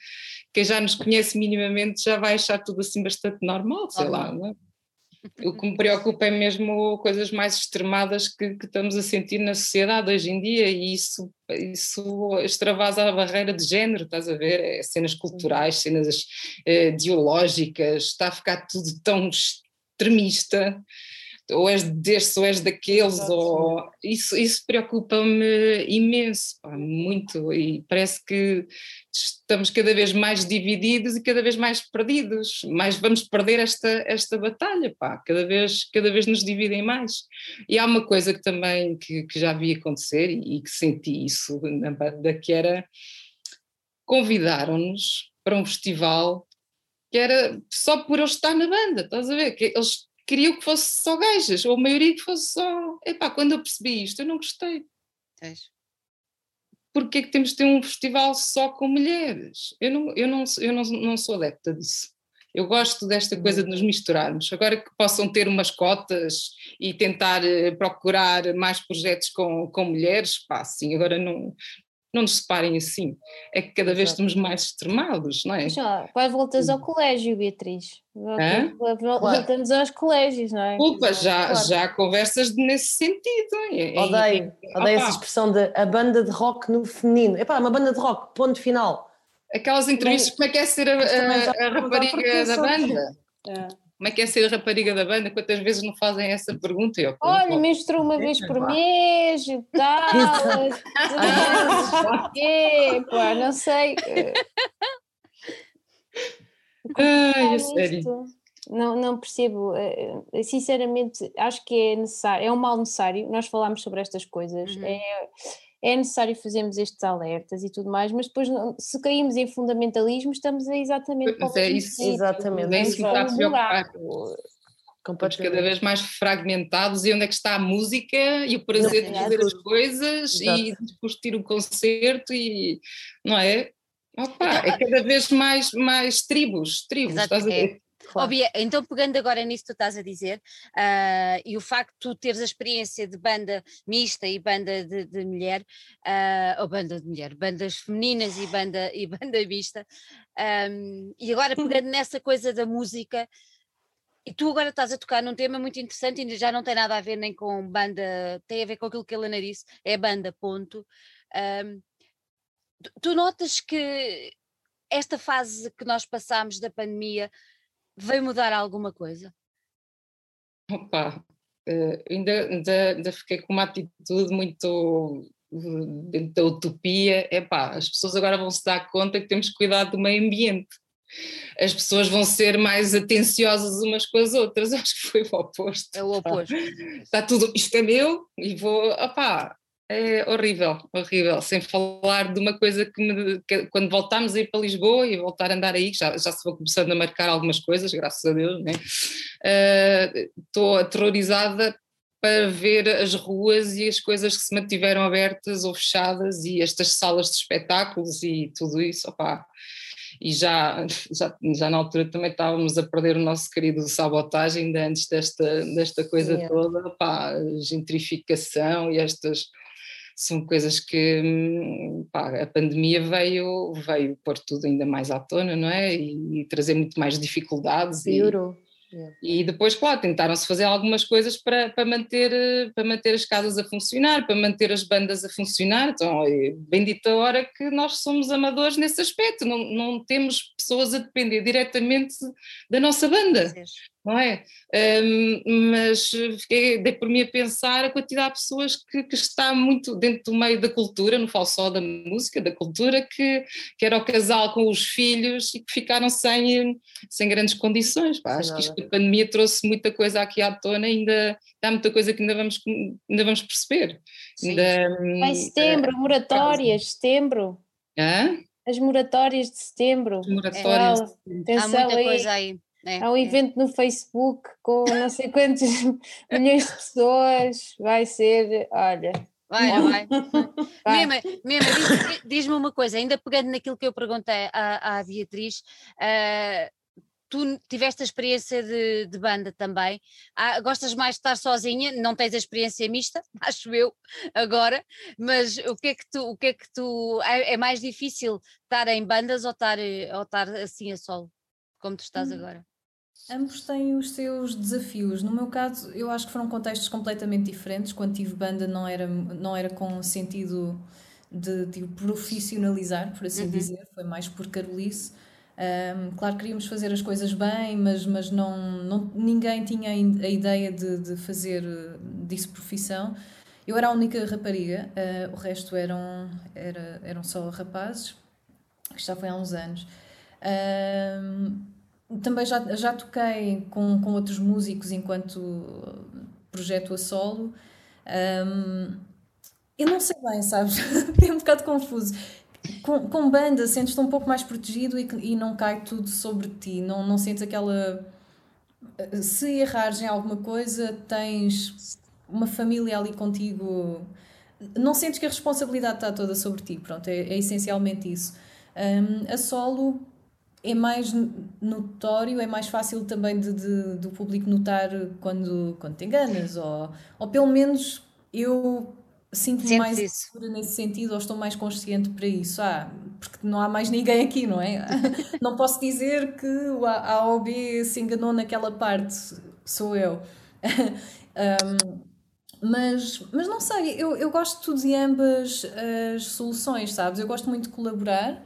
quem já nos conhece minimamente já vai achar tudo assim bastante normal, sei lá, não é? O que me preocupa é mesmo coisas mais extremadas que, que, estamos a sentir na sociedade hoje em dia e isso, isso extravasa a barreira de género, estás a ver? É cenas culturais, cenas eh, ideológicas, está a ficar tudo tão extremista. Ou és destes ou és daqueles, ou isso, isso preocupa-me imenso, pá, muito, e parece que estamos cada vez mais divididos e cada vez mais perdidos, mais vamos perder esta, esta batalha, pá, cada vez, cada vez nos dividem mais. E há uma coisa que também que, que já vi acontecer e, e que senti isso na banda, que era convidaram-nos para um festival que era só por eu estar na banda, estás a ver? Que eles queriam que fosse só gajas, ou a maioria que fosse só. Epá, quando eu percebi isto, eu não gostei. É. Porque é que temos de ter um festival só com mulheres? Eu não, eu não, eu não, não sou adepta disso. Eu gosto desta coisa de nos misturarmos. Agora que possam ter umas cotas e tentar eh, procurar mais projetos com, com mulheres, pá, sim, agora não, não nos separem assim. É que cada vez estamos mais extremados, não é? Já, quase voltas ao colégio, Beatriz. Voltamos aos colégios, não é? Desculpa, já, claro. já há conversas nesse sentido. É, odeio, é, odeio essa expressão de a banda de rock no feminino. Epá, uma banda de rock, ponto final. Aquelas entrevistas, como é que é ser a, a, a rapariga da banda? É. Como é que é ser rapariga da banda? Quantas vezes não fazem essa pergunta? Eu, Olha, menstruo uma vez por mês e tal. pá, não sei. Ai, é sério. Não, não percebo, eh, eh, sinceramente, acho que é necessário, é um mal necessário, nós falámos sobre estas coisas, uhum. é, é necessário fazermos estes alertas e tudo mais, mas depois se caímos em fundamentalismo estamos a exatamente para é isso, exatamente. É isso que está a preocupar. Estamos cada vez mais fragmentados e onde é que está a música e o prazer de fazer as coisas Exato. e de discutir o concerto e não é? Opa, é cada vez mais, mais tribos, tribos, Exato, estás a ver? Claro. Então pegando agora nisso que tu estás a dizer, uh, e o facto de tu teres a experiência de banda mista e banda de, de mulher, uh, ou banda de mulher, bandas femininas e banda, e banda mista, um, e agora pegando nessa coisa da música, e tu agora estás a tocar num tema muito interessante e já não tem nada a ver nem com banda, tem a ver com aquilo que a Helena disse, é banda, ponto. Um, tu notas que esta fase que nós passamos da pandemia veio mudar alguma coisa? Opa, uh, ainda, ainda, ainda fiquei com uma atitude muito dentro da utopia. Epá, as pessoas agora vão se dar conta que temos que cuidar do meio ambiente. As pessoas vão ser mais atenciosas umas com as outras. Acho que foi o oposto. É o oposto. Está tudo, isto é meu e vou, opá, é horrível, horrível, sem falar de uma coisa que, me, que quando voltámos a ir para Lisboa e voltar a andar aí, já, já se vou começando a marcar algumas coisas, graças a Deus, né? estou uh, aterrorizada para ver as ruas e as coisas que se mantiveram abertas ou fechadas e estas salas de espetáculos e tudo isso, opá. E já, já, já na altura também estávamos a perder o nosso querido sabotagem, ainda antes desta, desta coisa Sim. toda, opá, gentrificação e estas são coisas que hum, pá, a pandemia veio, veio pôr tudo ainda mais à tona, não é? E, e trazer muito mais dificuldades. Piorou. E, e depois, claro, tentaram-se fazer algumas coisas para, para, manter, para manter as casas a funcionar, para manter as bandas a funcionar. Então, bendita hora que nós somos amadores nesse aspecto, não, não temos pessoas a depender diretamente da nossa banda não é? Um, mas fiquei, dei por mim a pensar a quantidade de pessoas que, que, está muito dentro do meio da cultura, não falo só da música, da cultura, que, que era o casal com os filhos e que ficaram sem, sem grandes condições. Pá, acho que a pandemia trouxe muita coisa aqui à tona, ainda há muita coisa que ainda vamos, ainda vamos perceber. Ainda, em setembro, é, moratórias, setembro. Hã? As moratórias de setembro. As moratórias. É, há muita aí. coisa aí. É, Há um é. evento no Facebook com não sei quantos milhões de pessoas, vai ser, olha. Vai, não vai? vai. Mema, Mema diz-me diz uma coisa, ainda pegando naquilo que eu perguntei à, à Beatriz, uh, tu tiveste a experiência de, de banda também, ah, gostas mais de estar sozinha, não tens a experiência mista, acho eu, agora, mas o que é que tu, o que é que tu, é, é mais difícil estar em bandas ou estar, ou estar assim a solo, como tu estás hum. agora? Ambos têm os seus desafios. No meu caso, eu acho que foram contextos completamente diferentes. Quando tive banda, não era, não era com sentido de, de profissionalizar, por assim uhum. dizer, foi mais por Carolice. Um, claro, queríamos fazer as coisas bem, mas, mas não, não, ninguém tinha a ideia de, de fazer disso profissão. Eu era a única rapariga, uh, o resto eram, era, eram só rapazes, que já foi há uns anos. Uh, também já, já toquei com, com outros músicos enquanto projeto a solo. Um, eu não sei bem, sabes? é um bocado confuso. Com, com banda, sentes-te um pouco mais protegido e, e não cai tudo sobre ti. Não, não sentes aquela. Se errares em alguma coisa, tens uma família ali contigo. Não sentes que a responsabilidade está toda sobre ti. Pronto, é, é essencialmente isso. Um, a solo é mais notório, é mais fácil também de, de, do público notar quando, quando te enganas, ou, ou pelo menos eu sinto-me mais isso. segura nesse sentido, ou estou mais consciente para isso. Ah, porque não há mais ninguém aqui, não é? não posso dizer que a A ou B se enganou naquela parte, sou eu. um, mas, mas não sei, eu, eu gosto de ambas as soluções, sabes? Eu gosto muito de colaborar,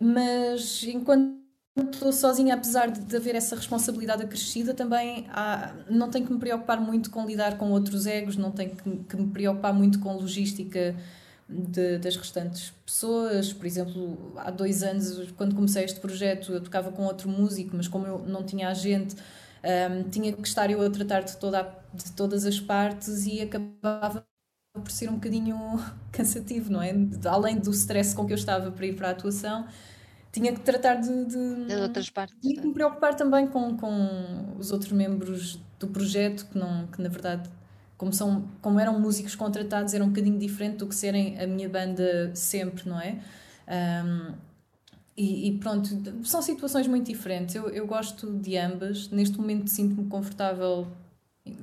mas enquanto estou sozinha, apesar de haver essa responsabilidade acrescida, também há, não tenho que me preocupar muito com lidar com outros egos, não tenho que, que me preocupar muito com logística de, das restantes pessoas. Por exemplo, há dois anos, quando comecei este projeto, eu tocava com outro músico, mas como eu não tinha agente um, tinha que estar eu a tratar de, toda a, de todas as partes e acabava por ser um bocadinho cansativo, não é? Além do stress com que eu estava para ir para a atuação, tinha que tratar de, de, de outras partes. Tinha que me preocupar também com, com os outros membros do projeto, que, não, que na verdade, como, são, como eram músicos contratados, era um bocadinho diferente do que serem a minha banda sempre, não é? Um, e, e, pronto, são situações muito diferentes. Eu, eu gosto de ambas. Neste momento sinto-me confortável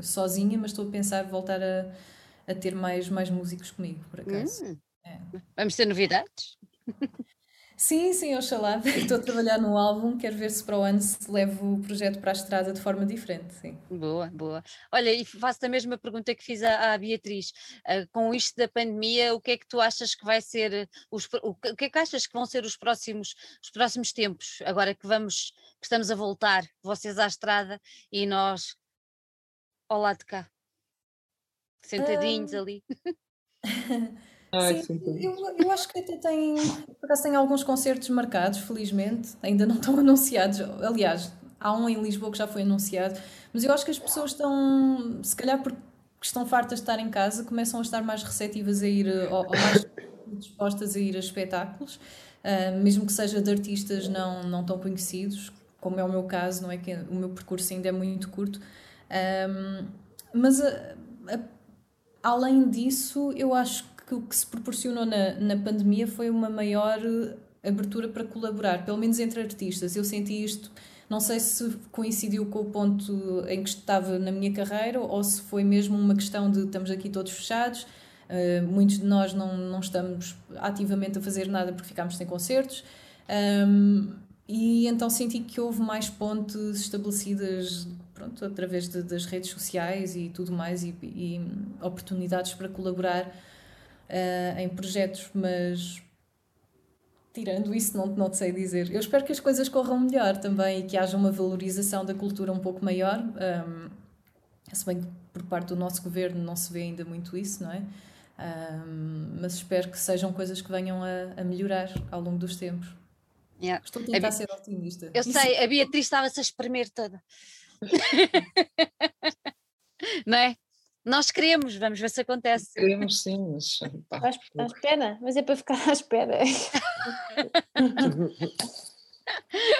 sozinha, mas estou a pensar voltar a, a ter mais, mais músicos comigo, por acaso. Hum. É. Vamos ter novidades? Sim, sim, oxalá. Estou a trabalhar no álbum, quero ver se para o ano se levo o projeto para a estrada de forma diferente, sim. Boa, boa. Olha, e faço a mesma pergunta que fiz à, à Beatriz. Uh, com isto da pandemia, o que é que tu achas que vai ser, os, o, que é que achas que vão ser os próximos, os próximos tempos, agora que vamos, que estamos a voltar, vocês à estrada e nós ao lado de cá, sentadinhos um... ali? Sim, eu, eu acho que até tem, por acaso tem alguns concertos marcados, felizmente, ainda não estão anunciados. Aliás, há um em Lisboa que já foi anunciado, mas eu acho que as pessoas estão, se calhar porque estão fartas de estar em casa, começam a estar mais receptivas a ir, ou, ou mais dispostas a ir a espetáculos, uh, mesmo que seja de artistas não, não tão conhecidos, como é o meu caso, não é que o meu percurso ainda é muito curto. Um, mas a, a, além disso, eu acho que o que se proporcionou na, na pandemia foi uma maior eh, abertura para colaborar, pelo menos entre artistas. Eu senti isto, não sei se coincidiu com o ponto em que estava na minha carreira ou se foi mesmo uma questão de estamos aqui todos fechados. Uh, muitos de nós não, não estamos ativamente a fazer nada porque ficámos sem concertos. Um, e então senti que houve mais pontes estabelecidas pronto, através de, das redes sociais e tudo mais, e, e oportunidades para colaborar uh, em projetos, mas tirando isso, não, não te sei dizer. Eu espero que as coisas corram melhor também e que haja uma valorização da cultura um pouco maior. Um, se bem que por parte do nosso governo não se vê ainda muito isso, não é? Um, mas espero que sejam coisas que venham a, a melhorar ao longo dos tempos. Yeah. Estou a tentar a ser otimista. Eu sei, a Beatriz estava-se a espremer toda. não é? Nós queremos, vamos ver se acontece. Queremos sim, mas. Pá, à, à espera, mas é para ficar à espera.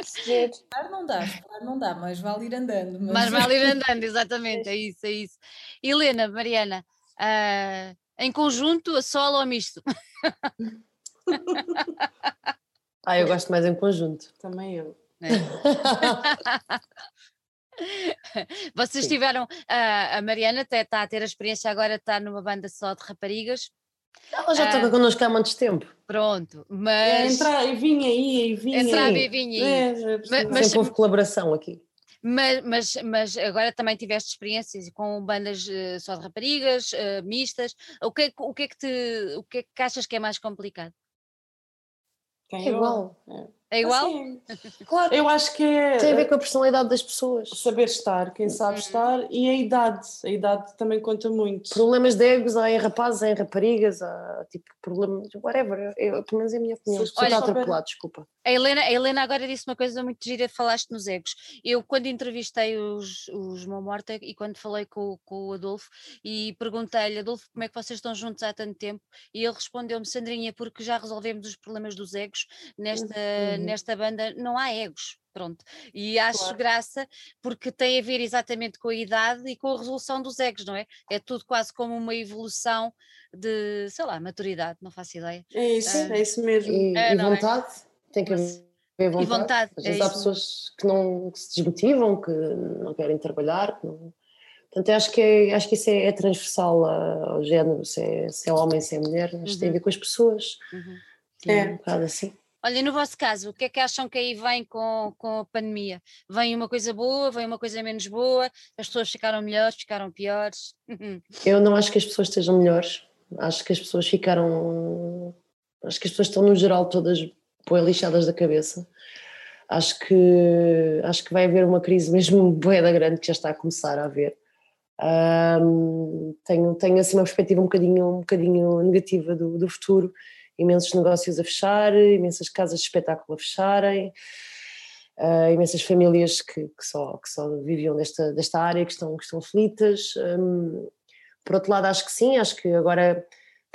Esperar não dá, esperar não dá, mas vale ir andando. Mas, mas vale ir andando, exatamente, é isso, é isso. Helena, Mariana, uh, em conjunto, a solo ou misto? ah, eu gosto mais em conjunto. Também eu. É. Vocês Sim. tiveram, a, a Mariana até está a ter a experiência agora de estar numa banda só de raparigas. Ela já toca uh, connosco há muito tempo. Pronto, mas. É, entrar e vinha aí, e vinha. Entrava e vinha aí. É, mas, mas, Sempre houve colaboração aqui. Mas, mas, mas agora também tiveste experiências com bandas uh, só de raparigas, uh, mistas. O que, é, o, que é que te, o que é que achas que é mais complicado? É igual. É. É igual? Assim, claro. Eu acho que é. Tem a ver com a personalidade das pessoas. Saber estar, quem sabe uhum. estar, e a idade. A idade também conta muito. Problemas de egos há em rapazes, há em raparigas, há tipo problemas, whatever. Eu, pelo menos é a minha opinião. Estou a atropelar, desculpa. A Helena, a Helena agora disse uma coisa muito gira, falaste nos egos. Eu, quando entrevistei os, os Mão Morta e quando falei com, com o Adolfo e perguntei-lhe, Adolfo, como é que vocês estão juntos há tanto tempo? E ele respondeu-me, Sandrinha, porque já resolvemos os problemas dos egos nesta, uhum. Nesta banda, não há egos. Pronto, e acho claro. graça porque tem a ver exatamente com a idade e com a resolução dos egos, não é? É tudo quase como uma evolução de, sei lá, maturidade, não faço ideia. É isso, uh, é isso mesmo. E, é, e é? vontade. É? Tem que haver vontade. E vontade. Às vezes é há pessoas que, não, que se desmotivam, que não querem trabalhar. Que não... Portanto, acho que, é, acho que isso é, é transversal ao género, se é, se é homem, se é mulher, acho que tem a ver uhum. com as pessoas. Uhum. É um bocado assim. Olha, no vosso caso, o que é que acham que aí vem com, com a pandemia? Vem uma coisa boa, vem uma coisa menos boa? As pessoas ficaram melhores, ficaram piores? Eu não acho que as pessoas estejam melhores. Acho que as pessoas ficaram. Acho que as pessoas estão, no geral, todas põe lixadas da cabeça. Acho que, acho que vai haver uma crise mesmo boeda grande que já está a começar a haver. Um, tenho, tenho assim uma perspectiva um bocadinho, um bocadinho negativa do, do futuro, imensos negócios a fechar, imensas casas de espetáculo a fecharem, uh, imensas famílias que, que, só, que só viviam desta, desta área que estão, que estão aflitas. Um, por outro lado, acho que sim, acho que agora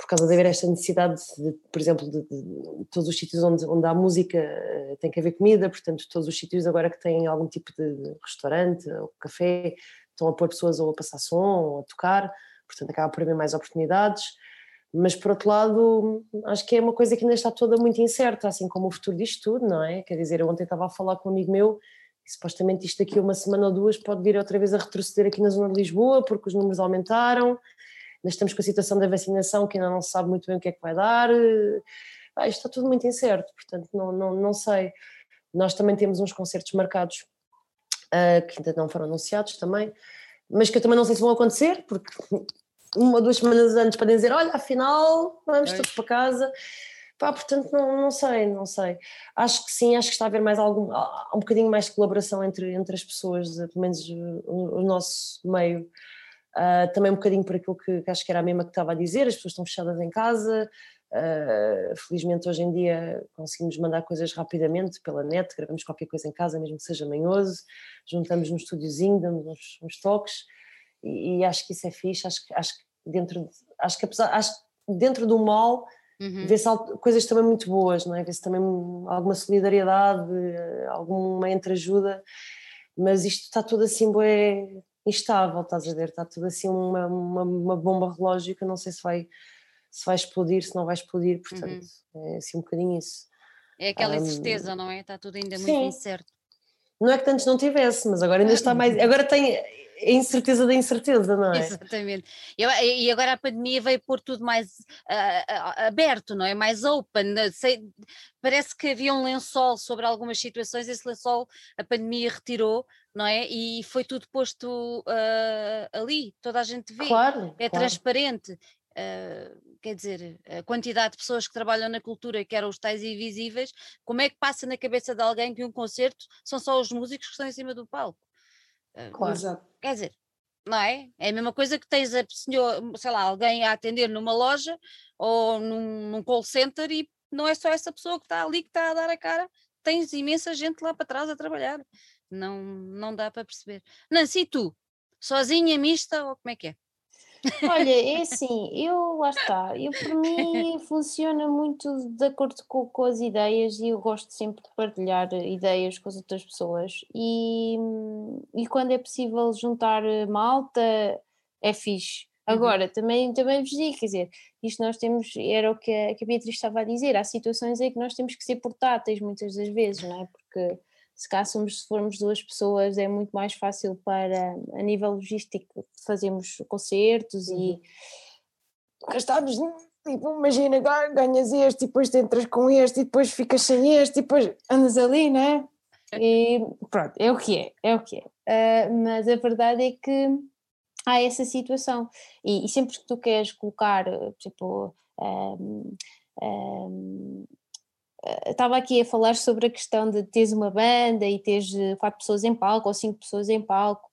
por causa de haver esta necessidade, de, por exemplo, de, de, todos os sítios onde, onde há música eh, tem que haver comida, portanto, todos os sítios agora que têm algum tipo de restaurante ou café estão a pôr pessoas ou a passar som ou a tocar, portanto, acaba por haver mais oportunidades. Mas, por outro lado, acho que é uma coisa que ainda está toda muito incerta, assim como o futuro disto tudo, não é? Quer dizer, eu ontem estava a falar com um amigo meu e supostamente isto daqui a uma semana ou duas pode vir outra vez a retroceder aqui na zona de Lisboa porque os números aumentaram Ainda estamos com a situação da vacinação que ainda não se sabe muito bem o que é que vai dar. Ah, isto está tudo muito incerto, portanto, não, não, não sei. Nós também temos uns concertos marcados uh, que ainda não foram anunciados também, mas que eu também não sei se vão acontecer, porque uma ou duas semanas antes podem dizer: olha, afinal, vamos todos para casa. Pá, portanto, não, não sei, não sei. Acho que sim, acho que está a haver mais algum, um bocadinho mais de colaboração entre, entre as pessoas, pelo menos o, o nosso meio. Uh, também um bocadinho por aquilo que, que, acho que era a mesma que estava a dizer, as pessoas estão fechadas em casa, uh, felizmente hoje em dia conseguimos mandar coisas rapidamente pela net, gravamos qualquer coisa em casa, mesmo que seja manhoso, juntamos num estúdiozinho, damos uns, uns toques e, e, acho que isso é fixe, acho, acho que dentro, de, acho que apesar, acho que dentro do mal Uhum. Vê-se coisas também muito boas, não é? Vê-se também alguma solidariedade, alguma entreajuda, mas isto está tudo assim, bué, instável, estás a ver? Está tudo assim uma, uma, uma, bomba relógio que eu não sei se vai, se vai explodir, se não vai explodir, portanto, uhum. é assim um bocadinho isso. É aquela incerteza, um, não é? Está tudo ainda sim. muito incerto. Não é que antes não tivesse, mas agora ainda está mais. Agora tem a incerteza da incerteza, não é? Exatamente. E agora a pandemia veio pôr tudo mais uh, aberto, não é? Mais open. Sei, parece que havia um lençol sobre algumas situações, esse lençol a pandemia retirou, não é? E foi tudo posto uh, ali, toda a gente vê. Claro. É claro. transparente. Uh, quer dizer, a quantidade de pessoas que trabalham na cultura, que eram os tais invisíveis, como é que passa na cabeça de alguém que um concerto são só os músicos que estão em cima do palco? Uh, claro. Quer dizer, não é? É a mesma coisa que tens a senhor, sei lá, alguém a atender numa loja ou num, num call center e não é só essa pessoa que está ali que está a dar a cara, tens imensa gente lá para trás a trabalhar. Não, não dá para perceber. Nancy, tu, sozinha, mista ou como é que é? Olha, é assim, eu lá está, eu por mim funciona muito de acordo com, com, as ideias e eu gosto sempre de partilhar ideias com as outras pessoas e, e quando é possível juntar malta é fixe. Uhum. Agora, uhum. também, também vos digo, quer dizer, isto nós temos, era o que a, que a Beatriz estava a dizer, há situações em que nós temos que ser portáteis muitas das vezes, não é? Porque se cá somos, se formos duas pessoas é muito mais fácil para, a nível logístico, fazermos concertos uhum. e gastarmos, tipo, imagina, ganhas este e depois entras com este e depois ficas sem este e depois andas ali, não é? E pronto, é o que é, é o que é. Uh, mas a verdade é que há essa situação. E, e sempre que tu queres colocar, tipo, um, um, estava aqui a falar sobre a questão de teres uma banda e teres eh, quatro pessoas em palco ou cinco pessoas em palco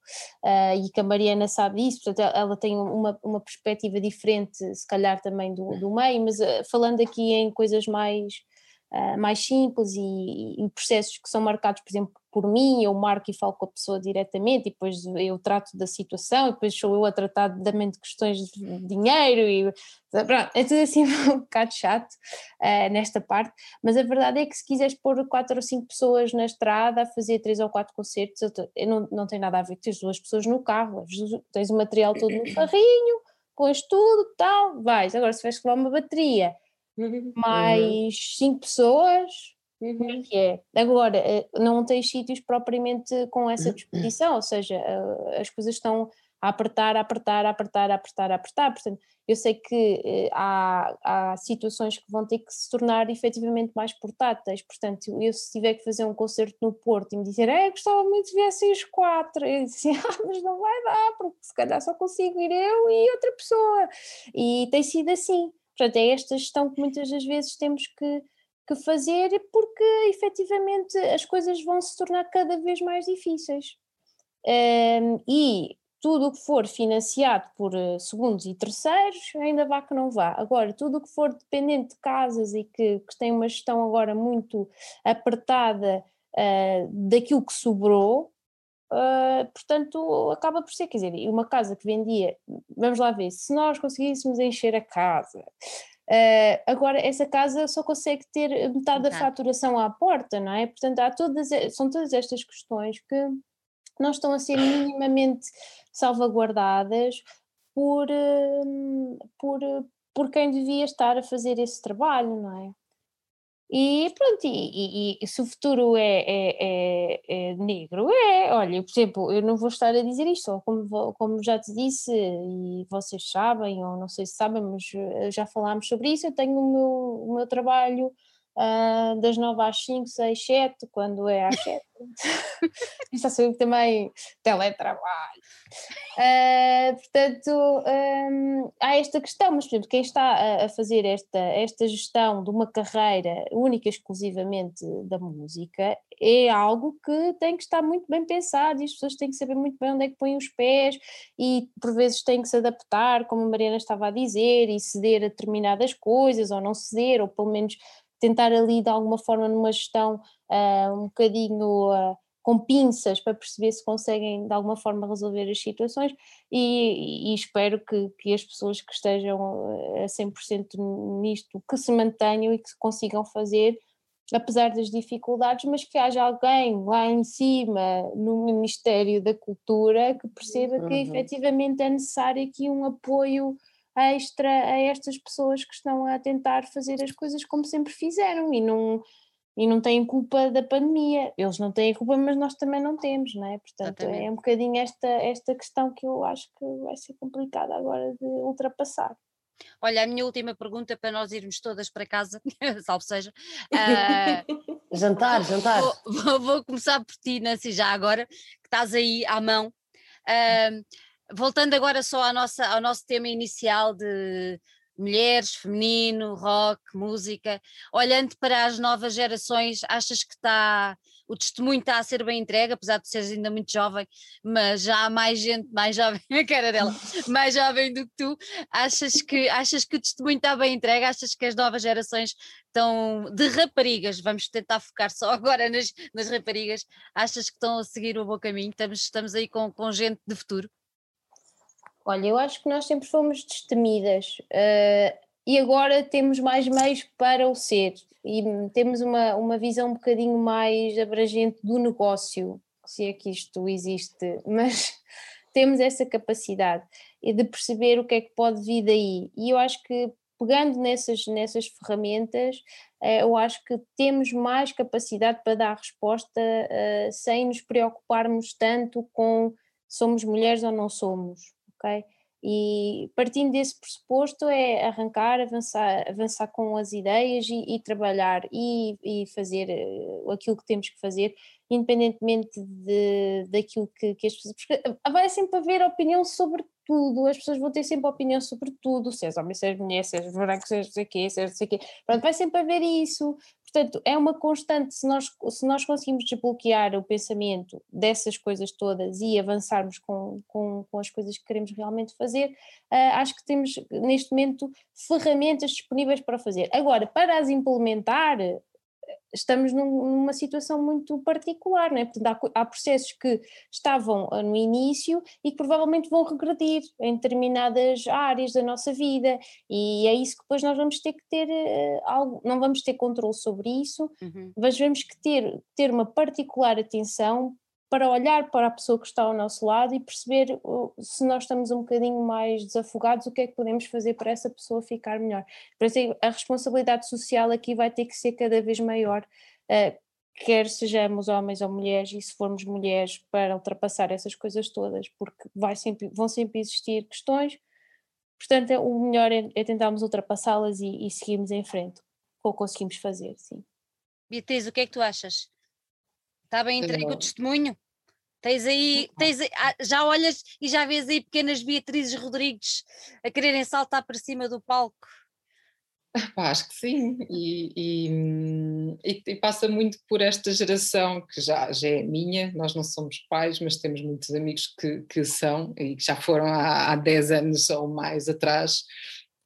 uh, e que a Mariana sabe disso, portanto ela tem uma, uma perspectiva diferente se calhar também do, do meio, mas uh, falando aqui em coisas mais uh, mais simples e, e, processos que são marcados, por exemplo, por mim, eu marco e falo com a pessoa diretamente e depois eu trato da situação e depois sou eu a tratar de questões de dinheiro e pronto, é tudo assim um bocado chato uh, nesta parte, mas a verdade é que se quiseres pôr quatro ou cinco pessoas na estrada a fazer três ou quatro concertos, eu, eu não, não tem nada a ver, tens duas pessoas no carro, tens o material todo no carrinho, pões tudo, tal, vais, agora se vais levar uma bateria Uhum. mais cinco pessoas, uhum. que é. Agora, eh, não tens sítios propriamente com essa disposição, ou seja, eh, as coisas estão a apertar, a apertar, a apertar, a apertar, a apertar. Portanto, eu sei que eh, há, há situações que vão ter que se tornar efetivamente mais portáteis. Portanto, eu se tiver que fazer um concerto no Porto e me dizer, é, gostava muito de viessem os quatro, eu disse, ah, mas não vai dar, porque se calhar só consigo ir eu e outra pessoa. E tem sido assim. Portanto, é esta gestão que muitas das vezes temos que, que fazer porque efetivamente as coisas vão se tornar cada vez mais difíceis. Um, e tudo o que for financiado por eh, segundos e terceiros, ainda vá que não vá. Agora, tudo o que for dependente de casas e que, que tem uma gestão agora muito apertada uh, daquilo que sobrou, Uh, portanto, acaba por ser, quer dizer, uma casa que vendia, vamos lá ver, se nós conseguíssemos encher a casa, uh, agora essa casa só consegue ter metade da faturação à porta, não é? Portanto, há todas, são todas estas questões que não estão a ser minimamente salvaguardadas por, uh, por, por quem devia estar a fazer esse trabalho, não é? E pronto, e, e, e, se o futuro é, é, é, é, negro, é, olha, por exemplo, eu não vou estar a dizer isto, como, como já te disse, e vocês sabem, ou não sei se sabem, mas eh, já falámos sobre isso, eu tenho o meu, o meu trabalho uh, das 9 às 5, 6, 7, quando é às 7. Isto assim também teletrabalho. Uh, portanto, um, há esta questão, mas por exemplo, quem está a, a, fazer esta, esta gestão de uma carreira única e exclusivamente da música é algo que tem que estar muito bem pensado e as pessoas têm que saber muito bem onde é que põem os pés e por vezes têm que se adaptar, como a Mariana estava a dizer, e ceder a determinadas coisas ou não ceder, ou pelo menos tentar ali de alguma forma numa gestão uh, um bocadinho uh, com pinças para perceber se conseguem de alguma forma resolver as situações e, e espero que, que, as pessoas que estejam a 100% nisto que se mantenham e que consigam fazer apesar das dificuldades, mas que haja alguém lá em cima no Ministério da Cultura que perceba uhum. que efetivamente é necessário aqui um apoio extra a estas pessoas que estão a tentar fazer as coisas como sempre fizeram e não, e não têm culpa da pandemia. Eles não têm culpa, mas nós também não temos, não é? Portanto, Exatamente. é um bocadinho esta, esta questão que eu acho que vai ser complicada agora de ultrapassar. Olha, a minha última pergunta para nós irmos todas para casa, salvo seja. Uh, jantar, jantar. Vou, vou, vou, começar por ti, Nancy, já agora, que estás aí à mão. Uh, voltando agora só à nossa, ao nosso tema inicial de mulheres, feminino, rock, música, olhando para as novas gerações, achas que está o testemunho está a ser bem entregue, apesar de seres ainda muito jovem, mas já há mais gente, mais jovem, a cara dela, mais jovem do que tu, achas que, achas que o testemunho está bem entregue, achas que as novas gerações estão de raparigas, vamos tentar focar só agora nas, nas raparigas, achas que estão a seguir o bom caminho, estamos, estamos aí com, com gente de futuro? Olha, eu acho que nós sempre fomos destemidas uh, e agora temos mais meios para o ser e temos uma, uma visão um bocadinho mais abrangente do negócio, se é que isto existe, mas temos essa capacidade de perceber o que é que pode vir daí. E eu acho que pegando nessas, nessas ferramentas, uh, eu acho que temos mais capacidade para dar resposta sem nos preocuparmos tanto com somos mulheres ou não somos ok? E partindo desse pressuposto é arrancar, avançar, avançar com as ideias e, e trabalhar e, e fazer uh, aquilo que temos que fazer independentemente de, daquilo que, que as pessoas. Porque vai sempre haver opinião sobre tudo, as pessoas vão ter sempre opinião sobre tudo, se és homem, se és mulher, se és branco, se és não sei o quê, se és não sei o quê. Pronto, vai sempre haver isso. Portanto, é uma constante, se nós, se nós conseguimos desbloquear o pensamento dessas coisas todas e avançarmos com, com, com as coisas que queremos realmente fazer, uh, acho que temos neste momento ferramentas disponíveis para fazer. Agora, para as implementar, estamos num, numa situação muito particular, não é? Portanto, há, há, processos que estavam ah, no início e que provavelmente vão regredir em determinadas áreas da nossa vida, e é isso que depois nós vamos ter que ter uh, algo, não vamos ter controle sobre isso, uhum. mas vamos que ter, ter uma particular atenção para olhar para a pessoa que está ao nosso lado e perceber se nós estamos um bocadinho mais desafogados, o que é que podemos fazer para essa pessoa ficar melhor. Por isso, a responsabilidade social aqui vai ter que ser cada vez maior, uh, quer sejamos homens ou mulheres, e se formos mulheres, para ultrapassar essas coisas todas, porque vai sempre, vão sempre existir questões. Portanto, é, o melhor é, é tentarmos ultrapassá-las e, e seguirmos em frente, ou conseguimos fazer, sim. Beatriz, o que é que tu achas? Está bem entregue o testemunho? Tens aí, tens aí, ah, já olhas e já vês aí pequenas Beatrizes Rodrigues a quererem saltar para cima do palco? Pá, acho que sim, e, e, e, passa muito por esta geração que já, já é minha, nós não somos pais, mas temos muitos amigos que, que são e que já foram há, há 10 anos ou mais atrás,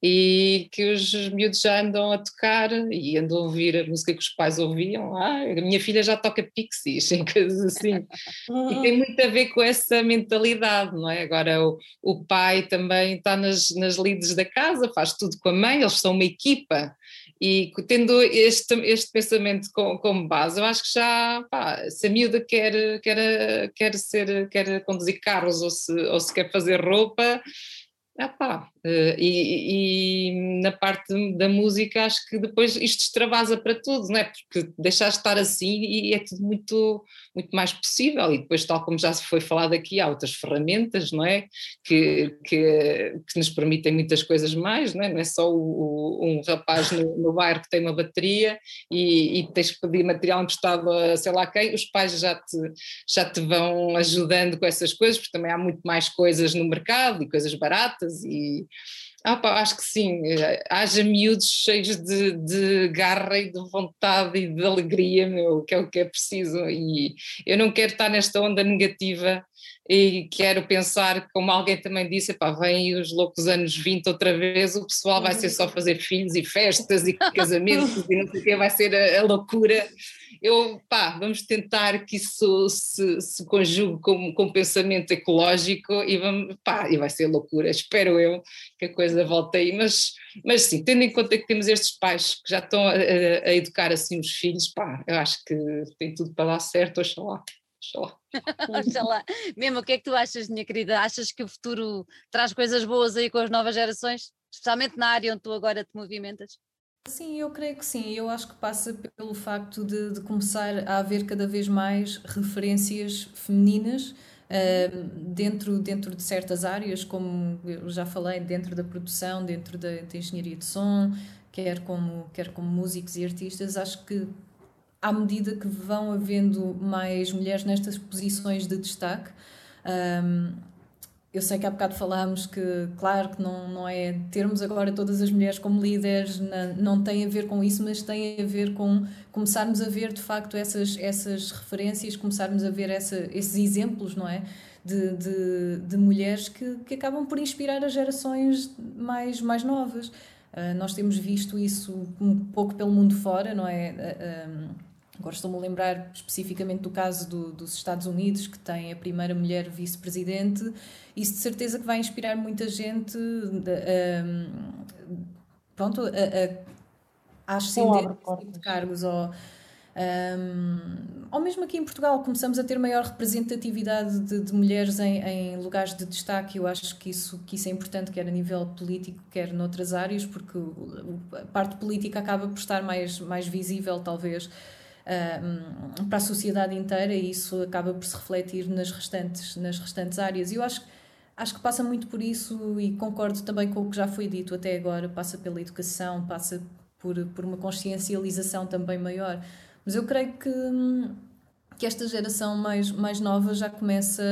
e que os miúdos já andam a tocar e andam a ouvir a música que os pais ouviam. Ah, a minha filha já toca pixies e coisas assim. e tem muito a ver com essa mentalidade, não é? Agora o, o pai também está nas, nas lides da casa, faz tudo com a mãe, eles são uma equipa. E tendo este, este pensamento como, base, eu acho que já, pá, se a miúda quer, quer, quer, ser, quer conduzir carros ou se, ou se quer fazer roupa, ah pá, eh, e, e, na parte da música acho que depois isto extravasa para tudo, não é? Porque deixar de estar assim e é tudo muito, muito mais possível e depois tal como já se foi falado aqui há outras ferramentas, não é? Que, que, que nos permitem muitas coisas mais, não é? Não é só o, o, um rapaz no, no, bairro que tem uma bateria e, e, tens que pedir material emprestado a sei lá quem, os pais já te, já te vão ajudando com essas coisas, porque também há muito mais coisas no mercado e coisas baratas e ah, acho que sim, haja miúdos cheios de, de, garra e de vontade e de alegria, meu, que é o que é preciso. E eu não quero estar nesta onda negativa e quero pensar, como alguém também disse, pá, vem os loucos anos 20 outra vez, o pessoal vai ser só fazer filhos e festas e casamentos e não sei o que, vai ser a, a loucura. Eu, pá, vamos tentar que isso se, se conjugue com, com pensamento ecológico e, vamos, pá, e vai ser loucura, espero eu que a coisa volte aí, mas, mas sim, tendo em conta que temos estes pais que já estão a, a educar assim os filhos, pá, eu acho que tem tudo para dar certo, oxalá. Oxalá. Oxalá. Mesmo, o que é que tu achas, minha querida? Achas que o futuro traz coisas boas aí com as novas gerações? Especialmente na área onde tu agora te movimentas? Sim, eu creio que sim. Eu acho que passa pelo facto de, de começar a haver cada vez mais referências femininas uh, dentro, dentro de certas áreas, como eu já falei, dentro da produção, dentro da, da engenharia de som, quer como, quer como músicos e artistas. Acho que à medida que vão havendo mais mulheres nestas posições de destaque, um, eu sei que há bocado falámos que, claro, que não, não é termos agora todas as mulheres como líderes, não, não tem a ver com isso, mas tem a ver com começarmos a ver de facto essas, essas referências, começarmos a ver essa, esses exemplos, não é? De, de, de mulheres que, que acabam por inspirar as gerações mais, mais novas. Uh, nós temos visto isso um pouco pelo mundo fora, não é? Uh, um, Agora estou-me a lembrar especificamente do caso do, dos Estados Unidos, que tem a primeira mulher vice-presidente. Isso de certeza que vai inspirar muita gente um, pronto, a, a, a ascender tipo de cargos. Ou, um, ou mesmo aqui em Portugal, começamos a ter maior representatividade de, de mulheres em, em, lugares de destaque. Eu acho que isso, que isso é importante, quer a nível político, quer noutras áreas, porque a parte política acaba por estar mais, mais visível, talvez para a sociedade inteira e isso acaba por se refletir nas restantes, nas restantes áreas. E eu acho, acho que passa muito por isso e concordo também com o que já foi dito até agora, passa pela educação, passa por, por uma consciencialização também maior. Mas eu creio que, que esta geração mais, mais nova já começa,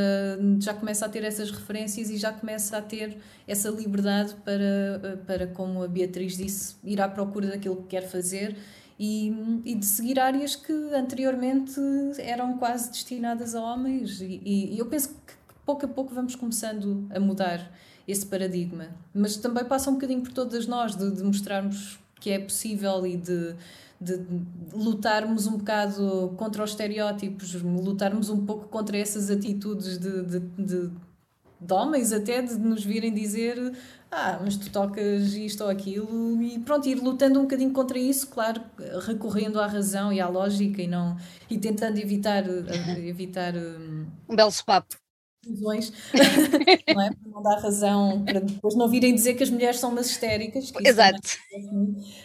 já começa a ter essas referências e já começa a ter essa liberdade para, para como a Beatriz disse, ir à procura daquilo que quer fazer e, e de seguir áreas que anteriormente eram quase destinadas a homens. E, e eu penso que pouco a pouco vamos começando a mudar esse paradigma. Mas também passa um bocadinho por todas nós, de, de mostrarmos que é possível e de, de lutarmos um bocado contra os estereótipos, lutarmos um pouco contra essas atitudes de, de, de, de homens, até de nos virem dizer ah, mas tu tocas isto ou aquilo, e pronto, ir lutando um bocadinho contra isso, claro, recorrendo à razão e à lógica e não e tentando evitar evitar um belo papo conclusões, não é? Para não dar razão, para depois não virem dizer que as mulheres são umas histéricas. Exato.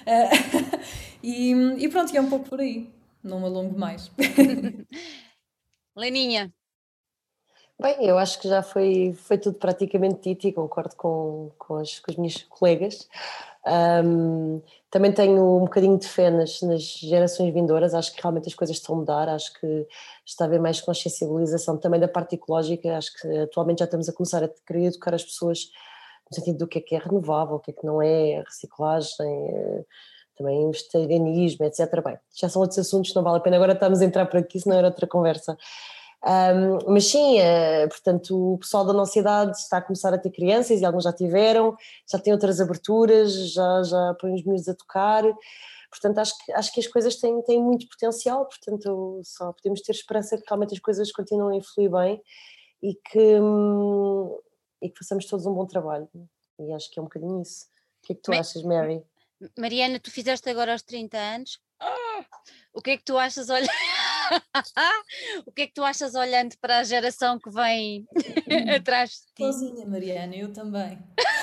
É uh, e, e pronto, é um pouco por aí, não me alongo mais. Leninha. Bem, eu acho que já foi, foi tudo praticamente dito e concordo com, com, as, com as minhas colegas. Um, também tenho um bocadinho de fé nas, nas, gerações vindouras, acho que realmente as coisas estão a mudar, acho que está a haver mais consciencialização também da parte ecológica, acho que atualmente já estamos a começar a querer educar as pessoas no sentido do que é que é renovável, o que é que não é, reciclagem, eh, também vegetarianismo, etc. Bem, já são outros assuntos, não vale a pena agora estarmos a entrar por aqui, senão era outra conversa. Um, mas sim, uh, portanto, o pessoal da nossa idade está a começar a ter crianças e alguns já tiveram, já têm outras aberturas, já, já põem os miúdos a tocar. Portanto, acho que, acho que as coisas têm, têm muito potencial, portanto, só podemos ter esperança que realmente as coisas continuem a fluir bem e que, hum, e que façamos todos um bom trabalho. E acho que é um bocadinho isso. O que é que tu achas, Mary? Mariana, tu fizeste agora aos 30 anos. O que é que tu achas? Olha. o que é que tu achas olhando para a geração que vem atrás de ti? Sozinha, Mariana, eu também.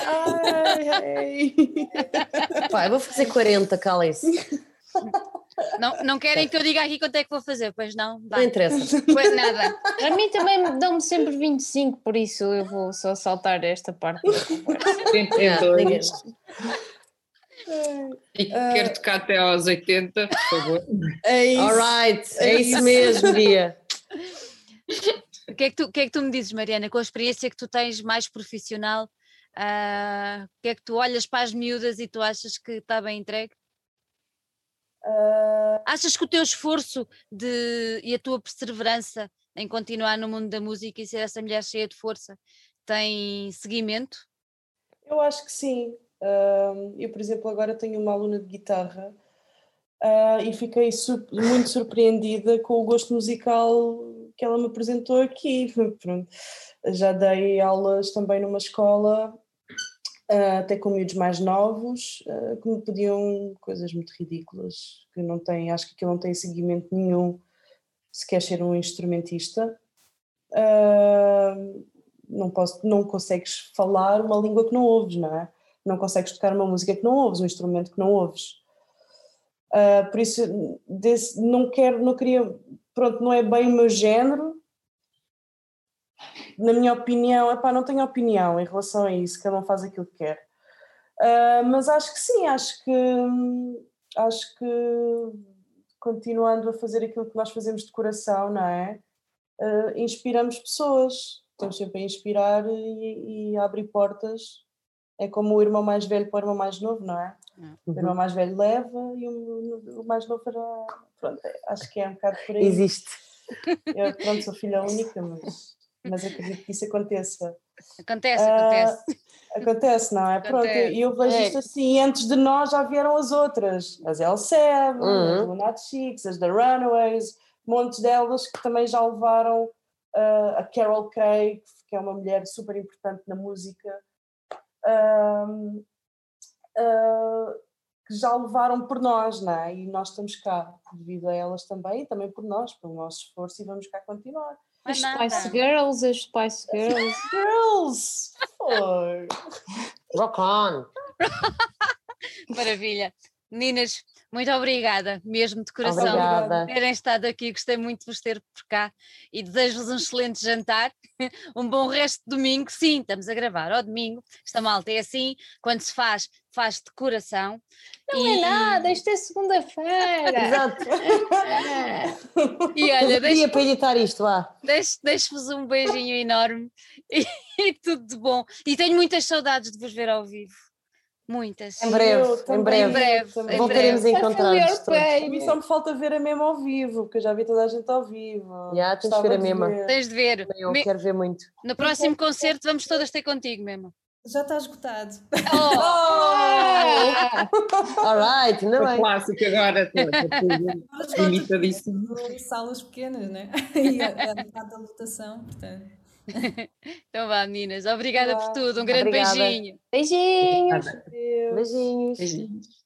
Ai, ai. Pá, eu vou fazer 40, calem-se. Não, não querem que eu diga aqui quanto é que vou fazer, pois não? Não interessa. Pois nada. A mim também dão-me sempre 25, por isso eu vou só saltar esta parte da conversa. 32. E quero tocar até aos 80, por favor. É isso. Alright, é, é isso mesmo, Dia. O que, é que, tu, o que é que tu me dizes, Mariana, com a experiência que tu tens mais profissional, uh, o que é que tu olhas para as miúdas e tu achas que está bem entregue? Uh... Achas que o teu esforço de, e a tua perseverança em continuar no mundo da música e ser essa mulher cheia de força tem seguimento? Eu acho que sim eu, por exemplo, agora tenho uma aluna de guitarra uh, e fiquei muito surpreendida com o gosto musical que ela me apresentou aqui. Pronto. Já dei aulas também numa escola, uh, até com miúdos mais novos, uh, que me pediam coisas muito ridículas, que não têm, acho que aquilo não tem seguimento nenhum se quer ser um instrumentista. não, posso, não consegues falar uma língua que não ouves, não é? Não consegues tocar uma música que não ouves, um instrumento que não ouves. Uh, por isso, desse, não quero, não queria, pronto, não é bem o meu género. Na minha opinião, epá, não tenho opinião em relação a isso, cada um faz aquilo que quer. Uh, mas acho que sim, acho que acho que continuando a fazer aquilo que nós fazemos de coração, não é? Uh, inspiramos pessoas, estamos sempre a inspirar e, e a abrir portas é como o irmão mais velho para o irmão mais novo, não é? Uhum. O irmão mais velho leva e o, o mais novo era. Pronto, acho que é um bocado por aí. Existe. Eu, pronto, sou filha única, mas, mas acredito que isso aconteça. Acontece, uh, acontece. Acontece, não é? Acontece. Pronto, e eu vejo é. isto assim, antes de nós já vieram as outras, as L7, uhum. as Lunatic Chicks, as The Runaways, montes delas que também já levaram uh, a Carol Kay, que é uma mulher super importante na música, uh, uh, que já levaram por nós, não é? E nós estamos cá devido a elas também e também por nós, pelo nosso esforço e vamos cá continuar. As Spice Girls, as Spice Girls. Girls! Rock on! Maravilha. Meninas, Muito obrigada, mesmo de coração, Obrigada. por terem estado aqui. Gostei muito de vos ter por cá e desejo-vos um excelente jantar, um bom resto de domingo. Sim, estamos a gravar ao domingo. Esta malta é assim, quando se faz, faz de coração. Não e, é nada, isto é segunda-feira. Exato. E olha, Dia deixo- para editar isto, deixo- deixo-vos um beijinho enorme e, e tudo de bom. E tenho muitas saudades de vos ver ao vivo. Muitas. Em breve, Eu em breve. Em breve, Voltaremos a encontrar-nos todos. A mim só me falta ver a mesmo ao vivo, porque eu já vi toda a gente ao vivo. Já, tens de ver a mesma. Tens de ver. Eu Me- quero ver muito. No próximo concerto vamos todas ter contigo mesmo. Já está esgotado. Oh, Ah, Alright, ainda Foi bem. clássico agora, limitadíssimo. salas pequenas, né? E a, a metade da lotação, portanto. então vá, meninas. Obrigada por Vá. tudo. Um grande Obrigada. beijinho. Beijinhos. Deus. Beijinhos. Beijinhos.